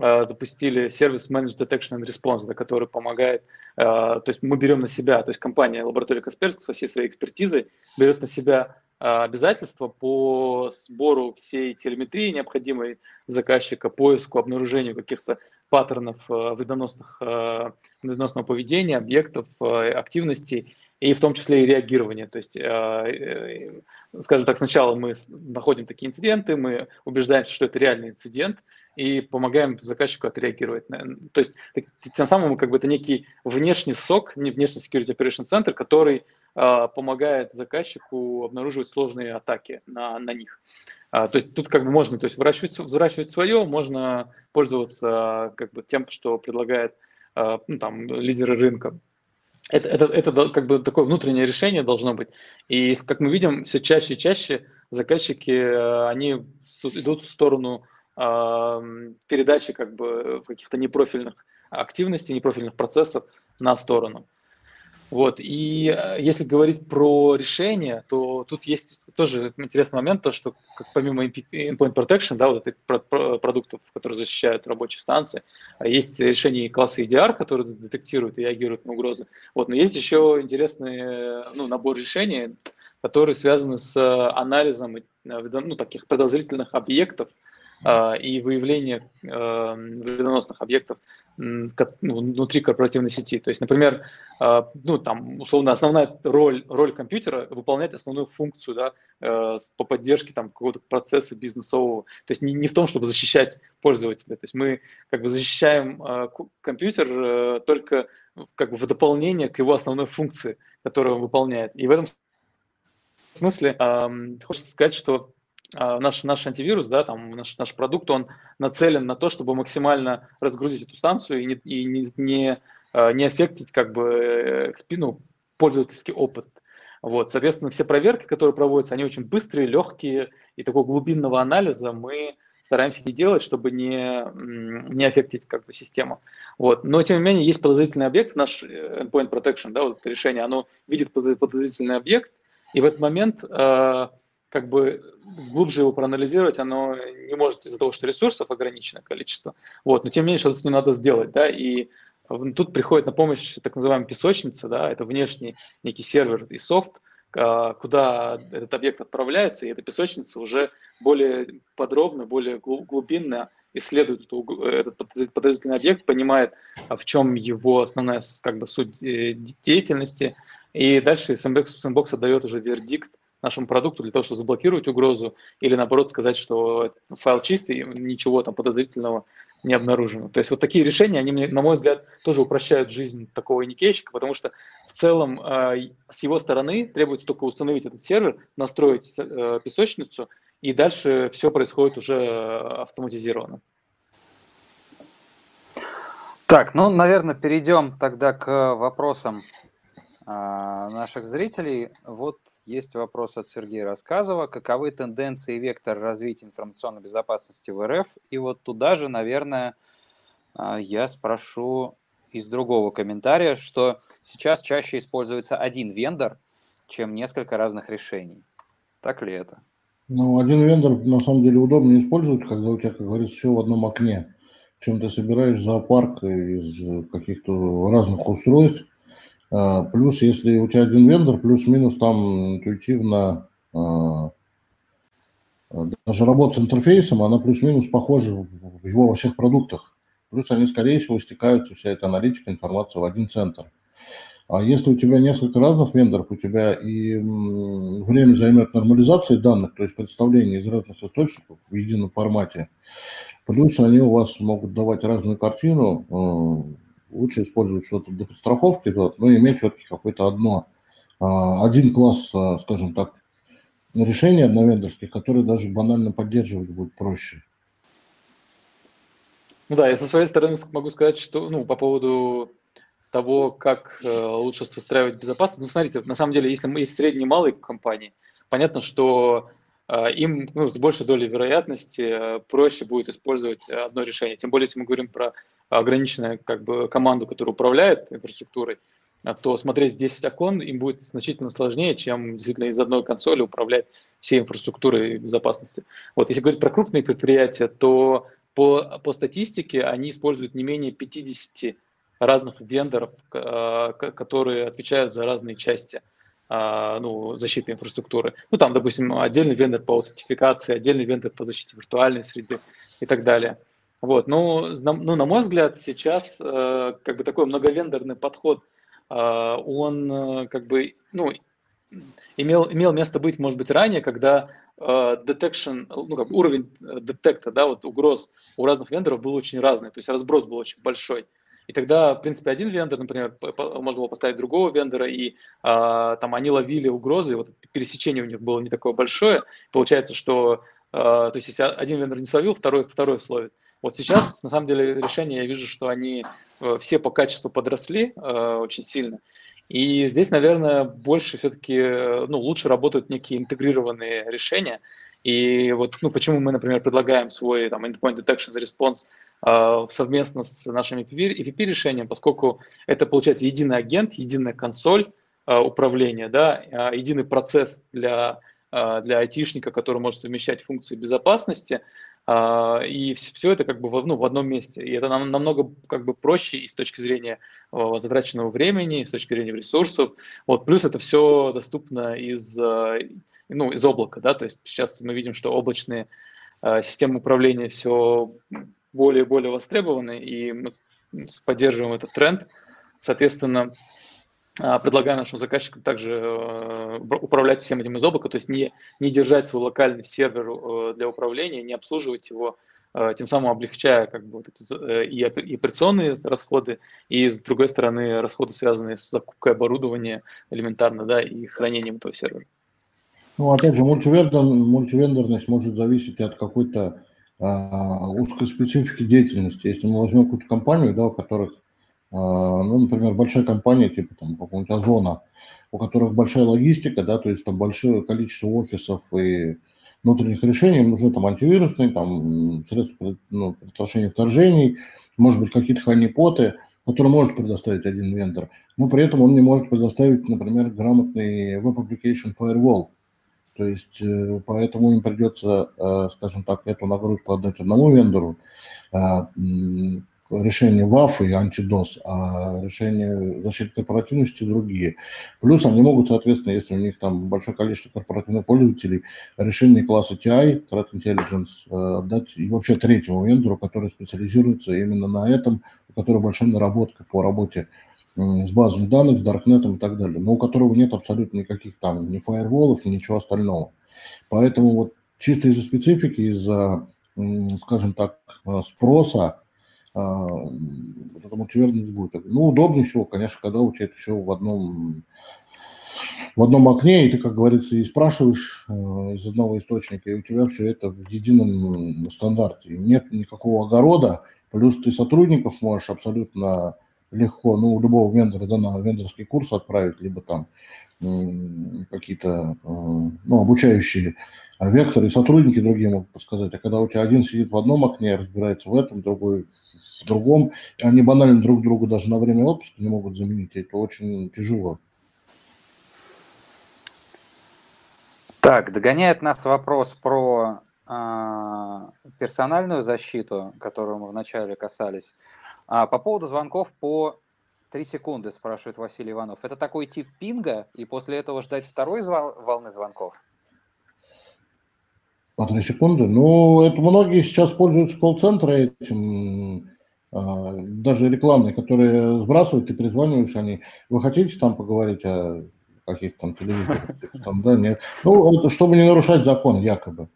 Э, запустили сервис Managed Detection and Response, который помогает, э, то есть мы берем на себя, то есть компания лаборатория Касперского со всей своей экспертизой берет на себя э, обязательства по сбору всей телеметрии, необходимой заказчика, поиску, обнаружению каких-то паттернов вредоносных, вредоносного поведения, объектов, активностей, и в том числе и реагирования. То есть, скажем так, сначала мы находим такие инциденты, мы убеждаемся, что это реальный инцидент, и помогаем заказчику отреагировать. То есть тем самым как бы это некий внешний сок, не внешний Security Operation Center, который э, помогает заказчику обнаруживать сложные атаки на, на них. А, то есть тут как бы можно то есть выращивать, взращивать свое, можно пользоваться как бы тем, что предлагает э, ну, там, лидеры рынка. Это, это, это как бы такое внутреннее решение должно быть. И как мы видим, все чаще и чаще заказчики, они идут в сторону передачи как бы каких-то непрофильных активностей, непрофильных процессов на сторону. Вот. И э, если говорить про решение, то тут есть тоже интересный момент, то, что как помимо Endpoint Protection, да, вот этих продуктов, которые защищают рабочие станции, а есть решения класса EDR, которые детектируют и реагируют на угрозы. Вот. Но есть еще интересный ну, набор решений, которые связаны с анализом ну, таких подозрительных объектов, а, и выявление а, вредоносных объектов ну, внутри корпоративной сети. То есть, например, а, ну, там, условно, основная роль, роль компьютера выполнять основную функцию да, э, по поддержке там, какого-то процесса бизнесового. То есть не, не в том, чтобы защищать пользователя. То есть мы как бы защищаем компьютер э, только как бы в дополнение к его основной функции, которую он выполняет. И в этом смысле хочется сказать, что а, наш, наш антивирус, да, там наш, наш продукт, он нацелен на то, чтобы максимально разгрузить эту станцию и не, и не, не, а, не аффектить как бы ну, пользовательский опыт. Вот, соответственно, все проверки, которые проводятся, они очень быстрые, легкие, и такого глубинного анализа мы стараемся не делать, чтобы не, не аффектить как бы, систему. Вот. Но, тем не менее, есть подозрительный объект, наш э, Endpoint Protection, да, вот это решение, оно видит подозрительный объект, и в этот момент э, как бы глубже его проанализировать, оно не может из-за того, что ресурсов ограниченное количество. Вот, но тем не менее, что-то с ним надо сделать, да, и тут приходит на помощь так называемая песочница, да, это внешний некий сервер и софт, а, куда этот объект отправляется, и эта песочница уже более подробно, более глубинно исследует этот подозрительный объект, понимает, а в чем его основная как бы, суть э, деятельности, и дальше Sandbox, Sandbox отдает уже вердикт нашему продукту для того, чтобы заблокировать угрозу, или наоборот сказать, что файл чистый, ничего там подозрительного не обнаружено. То есть вот такие решения, они, на мой взгляд, тоже упрощают жизнь такого иникейщика, потому что в целом э, с его стороны требуется только установить этот сервер, настроить э, песочницу, и дальше все происходит уже автоматизированно. Так, ну, наверное, перейдем тогда к вопросам а, наших зрителей. Вот есть вопрос от Сергея Рассказова. Каковы тенденции и вектор развития информационной безопасности в РФ? И вот туда же, наверное, а, я спрошу из другого комментария, что сейчас чаще используется один вендор, чем несколько разных решений. Так ли это? Ну, один вендор на самом деле удобнее использовать, когда у тебя, как говорится, все в одном окне, чем ты собираешь зоопарк из каких-то разных устройств. А, плюс, если у тебя один вендор, плюс-минус там интуитивно а, даже работа с интерфейсом, она плюс-минус похожа в его во всех продуктах. Плюс они, скорее всего, стекаются, вся эта аналитика, информация в один центр. А если у тебя несколько разных вендоров, у тебя и время займет нормализации данных, то есть представление из разных источников в едином формате, плюс они у вас могут давать разную картину, э, лучше использовать что-то для подстраховки, но иметь все-таки какое-то одно, а, один класс, э, скажем так, решений одновендорских, которые даже банально поддерживать будет проще. Ну да, я со своей стороны могу сказать, что ну, по поводу того, как э, лучше выстраивать безопасность. Ну, смотрите, на самом деле, если мы есть средние и малые компании, понятно, что э, им ну, с большей долей вероятности э, проще будет использовать одно решение. Тем более, если мы говорим про ограниченную как бы, команду, которая управляет инфраструктурой, э, то смотреть 10 окон им будет значительно сложнее, чем действительно из одной консоли управлять всей инфраструктурой безопасности. Вот, если говорить про крупные предприятия, то по, по статистике они используют не менее 50 разных вендоров, э, которые отвечают за разные части э, ну, защиты инфраструктуры. Ну, там, допустим, отдельный вендор по аутентификации, отдельный вендор по защите виртуальной среды и так далее. Вот, ну, на, ну, на мой взгляд, сейчас э, как бы такой многовендорный подход, он как бы, ну, имел, имел место быть, может быть, ранее, когда detection, ну, как уровень детекта, да, вот угроз у разных вендоров был очень разный, то есть разброс был очень большой. И тогда, в принципе, один вендор, например, можно было поставить другого вендора, и а, там они ловили угрозы, вот пересечение у них было не такое большое. Получается, что а, то есть если один вендор не словил, второй, второй словит. Вот сейчас, на самом деле, решение, я вижу, что они э, все по качеству подросли э, очень сильно. И здесь, наверное, больше все-таки, э, ну, лучше работают некие интегрированные решения, и вот ну, почему мы, например, предлагаем свой там, Endpoint Detection Response э, совместно с нашим EPP-решением, поскольку это, получается, единый агент, единая консоль э, управления, да, э, единый процесс для, для айтишника, который может совмещать функции безопасности, и все это как бы ну, в одном месте. И это нам, намного как бы проще и с точки зрения uh, затраченного времени, и с точки зрения ресурсов. Вот, плюс это все доступно из, uh, ну, из облака, да, то есть сейчас мы видим, что облачные системы управления все более и более востребованы, и мы поддерживаем этот тренд. Соответственно, э, предлагаем нашим заказчикам также э, управлять всем этим из облака, то есть не, не держать свой локальный сервер э, для управления, не обслуживать его, э, тем самым облегчая как бы, вот эти, э, и, операционные расходы, и с другой стороны расходы, связанные с закупкой оборудования элементарно, да, и хранением этого сервера. Ну, опять же, мультивендор, мультивендорность может зависеть от какой-то а, узкой специфики деятельности. Если мы возьмем какую-то компанию, да, у которых, а, ну, например, большая компания, типа там какого-нибудь Озона, у которых большая логистика, да, то есть там большое количество офисов и внутренних решений, им нужны там антивирусные, там средства ну, предотвращения вторжений, может быть, какие-то ханипоты, которые может предоставить один вендор, но при этом он не может предоставить, например, грамотный Web Application Firewall, то есть э, поэтому им придется, э, скажем так, эту нагрузку отдать одному вендору, решение WAF и антидос, а решение защиты корпоративности другие. Плюс они могут, соответственно, если у них там большое количество корпоративных пользователей, решение класса TI, Threat Intelligence, э, отдать и вообще третьему вендору, который специализируется именно на этом, у которого большая наработка по работе с базами данных, с Даркнетом и так далее, но у которого нет абсолютно никаких там ни фаерволов, ни ничего остального. Поэтому вот чисто из-за специфики, из-за, скажем так, э, спроса, вот эта мультиверность будет. Ну, удобнее всего, конечно, когда у тебя это все в одном, в одном окне, и ты, как говорится, и спрашиваешь э, из одного источника, и у тебя все это в едином стандарте. Нет никакого огорода, плюс ты сотрудников можешь абсолютно легко, ну, любого вендора, да, на вендорский курс отправить, либо там какие-то, э, ну, обучающие векторы, и сотрудники другие могут подсказать. А когда у тебя один сидит в одном окне, разбирается в этом, другой в другом, и они банально друг друга даже на время отпуска не могут заменить, это очень тяжело. Так, догоняет нас вопрос про э, персональную защиту, которую мы вначале касались. А, по поводу звонков по 3 секунды, спрашивает Василий Иванов. Это такой тип пинга, и после этого ждать второй звон, волны звонков? 3 секунды? Ну, это многие сейчас пользуются колл-центром этим, а, даже рекламные, которые сбрасывают, ты перезваниваешь, они, вы хотите там поговорить о каких-то там телевизорах? Там, да, нет. Ну, это чтобы не нарушать закон, якобы.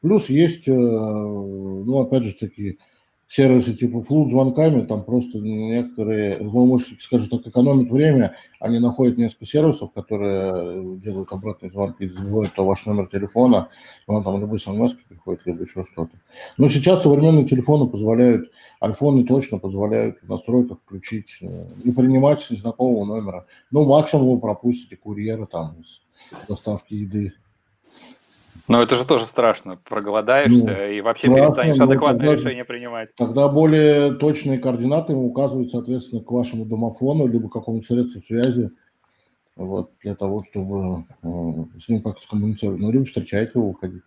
Плюс есть, э, ну, опять же, такие сервисы типа флут звонками, там просто некоторые злоумышленники, скажем так, экономят время, они находят несколько сервисов, которые делают обратные звонки, забывают о ваш номер телефона, вам там либо смс приходит, либо еще что-то. Но сейчас современные телефоны позволяют, айфоны точно позволяют в настройках включить, э, не принимать с незнакомого номера. Ну, максимум вы пропустите курьера там из доставки еды. Но это же тоже страшно. Проголодаешься ну, и вообще страшно, перестанешь адекватное тогда, решение принимать. Тогда более точные координаты указывают, соответственно, к вашему домофону, либо какому-то средству связи, вот, для того, чтобы э, с ним как-то скоммуницировать. Ну, либо встречайте его, уходите.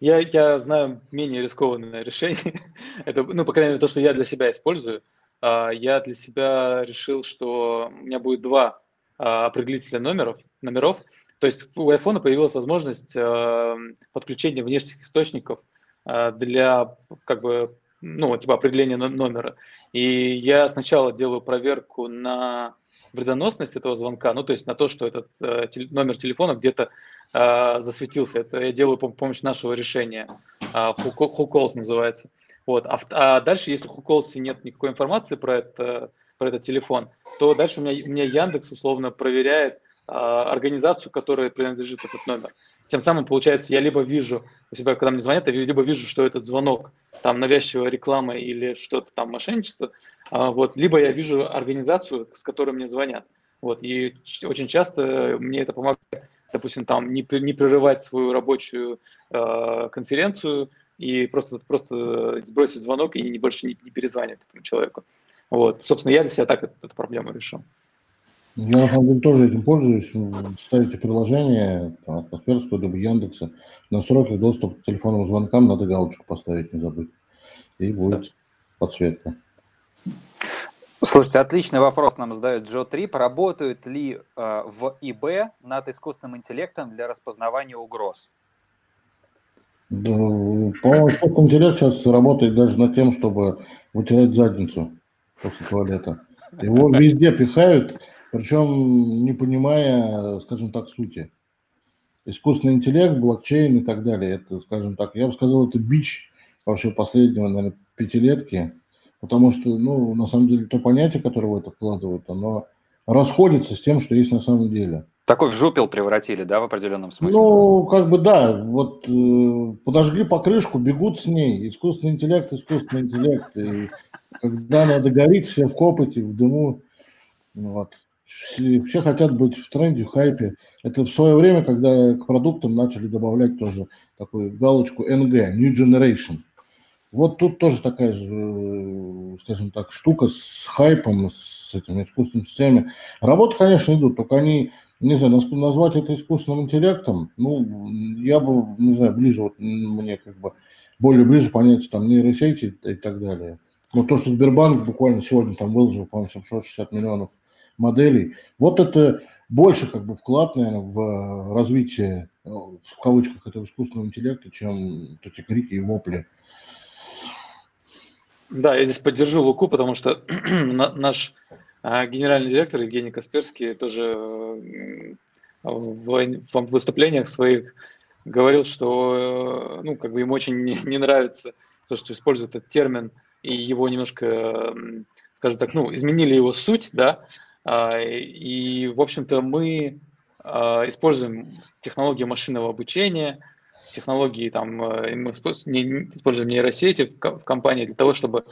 Я, я знаю менее рискованное решение. это, ну, по крайней мере, то, что я для себя использую. Uh, я для себя решил, что у меня будет два uh, определителя номеров, номеров. То есть у iPhone появилась возможность э, подключения внешних источников э, для как бы ну типа определения номера. И я сначала делаю проверку на вредоносность этого звонка, ну то есть на то, что этот э, номер телефона где-то э, засветился. Это я делаю по помощью нашего решения. Э, Who называется. Вот. А, а дальше, если в Who нет никакой информации про это, про этот телефон, то дальше у меня, у меня Яндекс условно проверяет, организацию, которой принадлежит этот номер. Тем самым, получается, я либо вижу у себя, когда мне звонят, я либо вижу, что этот звонок, там навязчивая реклама или что-то там мошенничество, а, вот, либо я вижу организацию, с которой мне звонят. Вот, и очень часто мне это помогает, допустим, там не, не прерывать свою рабочую э, конференцию и просто, просто сбросить звонок и не, больше не, не перезванивать этому человеку. Вот, собственно, я для себя так эту, эту проблему решил. Я на самом деле тоже этим пользуюсь. Ставите приложение от Касперского, либо Яндекса. На настройках доступ к телефонным звонкам надо галочку поставить, не забыть. И будет подсветка. Слушайте, отличный вопрос нам задает Джо Трип. Работают ли э, в ИБ над искусственным интеллектом для распознавания угроз? Да, по-моему, искусственный интеллект сейчас работает даже над тем, чтобы вытирать задницу после туалета. Его везде пихают, причем не понимая, скажем так, сути. Искусственный интеллект, блокчейн и так далее, это, скажем так, я бы сказал, это бич вообще последнего, наверное, пятилетки, потому что, ну, на самом деле, то понятие, которое в это вкладывают, оно расходится с тем, что есть на самом деле. Такой в жупел превратили, да, в определенном смысле? Ну, как бы да, вот э, подожгли покрышку, бегут с ней. Искусственный интеллект, искусственный интеллект. И когда надо горит, все в копоте, в дыму. Вот все, хотят быть в тренде, в хайпе. Это в свое время, когда к продуктам начали добавлять тоже такую галочку NG, New Generation. Вот тут тоже такая же, э, скажем так, штука с хайпом, с этими искусственными системами. Работы, конечно, идут, только они, не знаю, назвать это искусственным интеллектом, ну, я бы, не знаю, ближе, вот мне как бы более ближе понять там нейросети и так далее. Но то, что Сбербанк буквально сегодня там выложил, по-моему, 760 миллионов моделей. Вот это больше как бы вклад, наверное, в развитие, ну, в кавычках, этого искусственного интеллекта, чем эти крики и вопли. Да, я здесь поддержу Луку, потому что наш а, генеральный директор Евгений Касперский тоже в выступлениях своих говорил, что ну, как бы ему очень не нравится то, что используют этот термин, и его немножко, скажем так, ну, изменили его суть, да, и, в общем-то, мы а, используем технологии машинного обучения, технологии, там, э, мы используем нейросети в компании для того, чтобы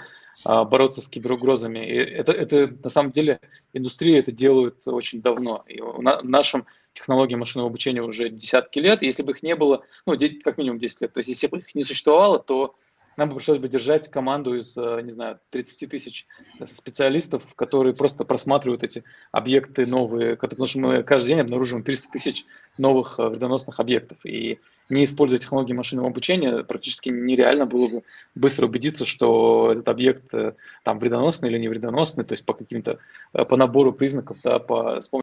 а, бороться с киберугрозами. И это, это, на самом деле, индустрия это делает очень давно. И в нашем технологии машинного обучения уже десятки лет. Если бы их не было, ну, как минимум 10 лет, то есть если бы их не существовало, то нам бы пришлось бы держать команду из, э, не знаю, 30 тысяч специалистов, которые просто просматривают эти объекты новые, потому что мы каждый день обнаруживаем 300 тысяч новых э, вредоносных объектов. И не используя технологии машинного обучения, практически нереально было бы быстро убедиться, что этот объект там вредоносный или не вредоносный, то есть по каким-то, по набору признаков, да, по, с помощью